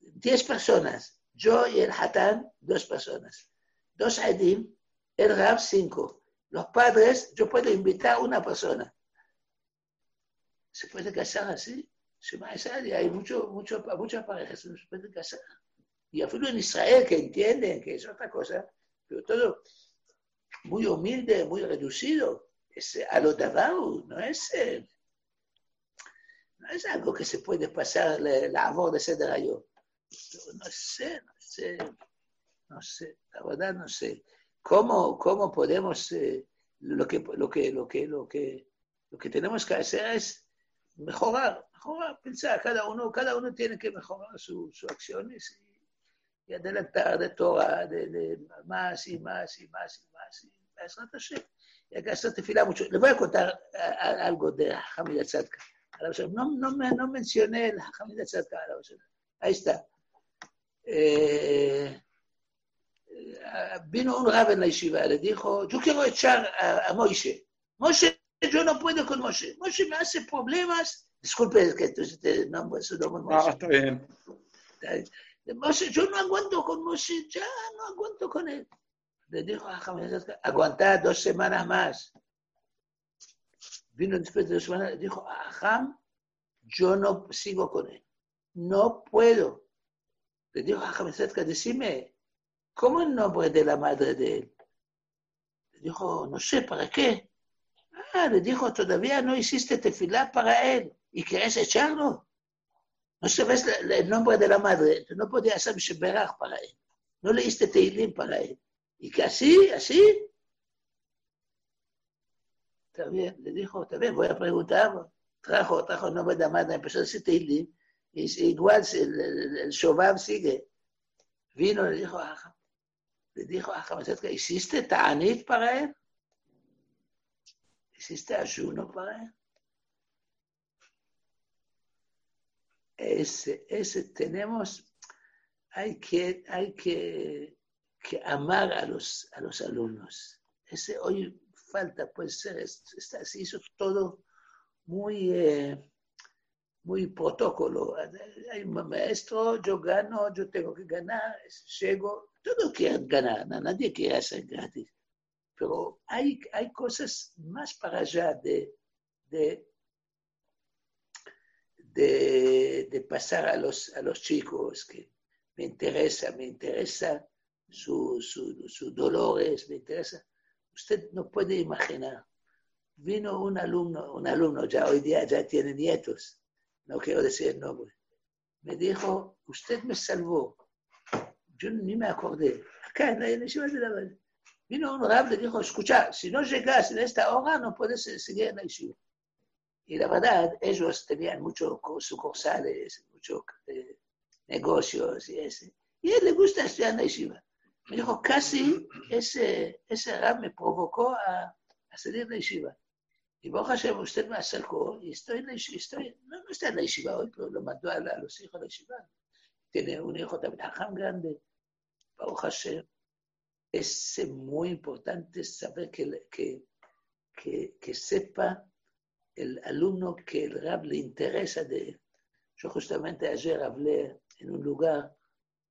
10 personas, yo y el Hatán, dos personas. Dos Edim, el Rab, cinco. Los padres, yo puedo invitar a una persona. ¿Se puede casar así? Y hay mucho, mucho, muchas parejas que se pueden casar. Y afuera en Israel que entienden que es otra cosa, pero todo muy humilde, muy reducido. Es a lo tabau, no es, no es algo que se puede pasar la amor ser yo no sé, no sé, no sé, la verdad no sé. ¿Cómo, cómo podemos, eh, lo, que, lo, que, lo, que, lo, que, lo que tenemos que hacer es mejorar, mejorar, pensar, cada uno, cada uno tiene que mejorar sus acciones y, adelantar de Torah, de, más y más y más y más. Y más. Y acá se te fila mucho. Le voy a contar algo de Hamid Tzadka. No, no, no mencioné el Hamid Tzadka. Ahí está. Eh, vino un rab en la yeshiva, le dijo, yo quiero echar a, a Moishe. Moishe, yo no puedo con Moshe. Moshe me hace problemas. Disculpe que te nombre su nombre Moshe. No, está bien. Yo no aguanto con Moshe, ya no aguanto con él. Le dijo a aguantar dos semanas más. Vino después de dos semanas, le dijo, Ham, yo no sigo con él. No puedo. Le dijo a Jamisetka, decime, ¿cómo el nombre de la madre de él? Le dijo, no sé, ¿para qué? Ah, le dijo, todavía no hiciste tefilá para él y querés echarlo. No sabes el nombre de la madre, no podías hacer Sheberach para él. No leíste Teilim para él. Y que así, así. Está bien, le dijo, está bien, voy a preguntar. Trajo, trajo el nombre de la madre, empezó a decir Teilim. Y igual el, el, el Shobab sigue. Vino, le dijo, ah, le dijo a que ¿hiciste ta'anit para él? ¿Hiciste ayuno para él? Ese, ese tenemos, hay que, hay que, que amar a los, a los alumnos. Ese hoy falta, puede ser, se hizo todo muy, eh, muy protocolo. Hay un maestro, yo gano, yo tengo que ganar, llego, todos quieren ganar, nadie quiere hacer gratis. Pero hay, hay cosas más para allá de, de, de, pasar a los, a los chicos que me interesa, me interesa sus su, dolores, me interesa. Usted no puede imaginar. Vino un alumno, un alumno ya hoy día ya tiene nietos, no quiero decir el nombre. Me dijo, usted me salvó yo ni me acordé. Acá en la yeshiva de la Vino un rab, le dijo, escucha, si no llegas en esta hora, no puedes seguir en la yeshiva. Y la verdad, ellos tenían muchos sucursales, muchos eh, negocios y ese. Y a él le gusta estudiar en la yeshiva. Me dijo, casi ese, ese rab me provocó a, a salir de la yeshiva. Y Baruch Hashem, usted me acercó y estoy en la yeshiva. No, no está en la yeshiva hoy, pero lo mandó a, a los hijos de la yeshiva. Tiene un hijo también, grande. Baruch Hashem, es muy importante saber que, que, que, que, sepa el alumno que el Rab le interesa de él. Yo justamente ayer hablé en un lugar,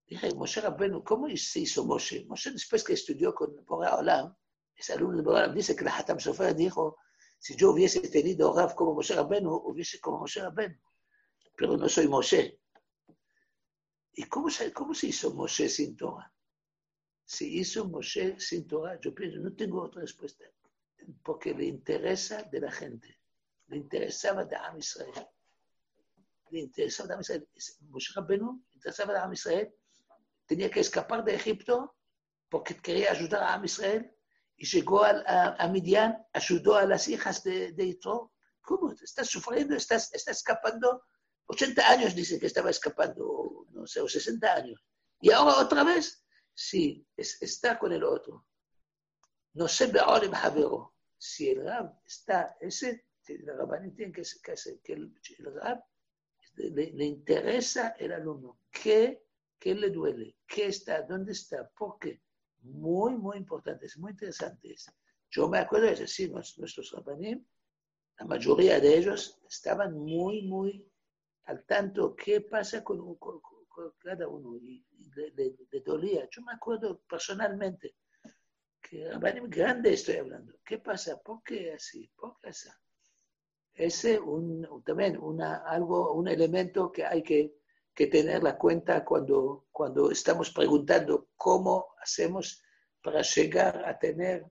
dije, Moshe Rabbeinu, ¿cómo se hizo Moshe? Moshe después que estudió con Bora Olam, ese alumno de Bora Olam dice que la Hatam Sofer dijo, si yo hubiese tenido Rab como Moshe Rabbeinu, hubiese como Moshe Rabbeinu. Pero no soy Moshe. ¿Y cómo se, cómo se hizo Moshe sin Torah? se hizo Moshe sin Torah? Yo pienso, no tengo otra respuesta. Porque le interesa de la gente. Le interesaba de Am Israel. Le interesaba de Am Israel. Moshe Rabbeinu interesaba de Am Israel. Tenía que escapar de Egipto porque quería ayudar a Am Israel. Y llegó a, a, a Midian, ayudó a las hijas de, de Yitro. ¿Cómo? ¿Estás sufriendo? ¿Estás, estás escapando? 80 años dice que estaba escapando, no sé, o 60 años. Y ahora otra vez Sí, es, está con el otro. No sé, Javero. Si el Rab está, ese, el Rabani tiene que, que el, el Rab le, le, interesa el alumno. ¿Qué, ¿Qué le duele? ¿Qué está? ¿Dónde está? ¿Por qué? Muy, muy importante, es muy interesante. Yo me acuerdo de decir, nuestros Rabanim, la mayoría de ellos estaban muy, muy al tanto qué pasa con, con, con cada uno. Y, le, dolía. Yo me acuerdo personalmente que grande estoy hablando. ¿Qué pasa? ¿Por qué así? ¿Por qué así? Ese un, también una, algo, un elemento que hay que, que tener la cuenta cuando, cuando estamos preguntando cómo hacemos para llegar a tener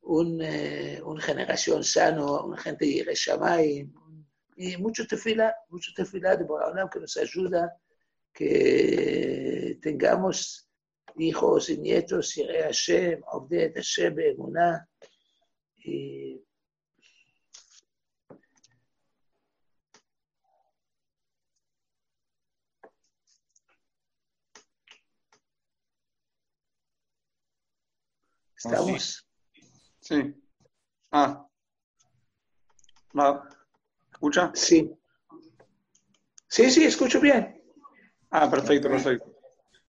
un, eh, una generación sano, una gente de Shamay, y mucho tefila, mucho tefila de Boraholam que nos ayuda que tengamos hijos y nietos, y Hashem, Obdet Hashem, y ¿Estamos? Sí. Ah. ¿Escucha? Sí. Sí, sí, escucho bien. Ah, perfecto, perfecto.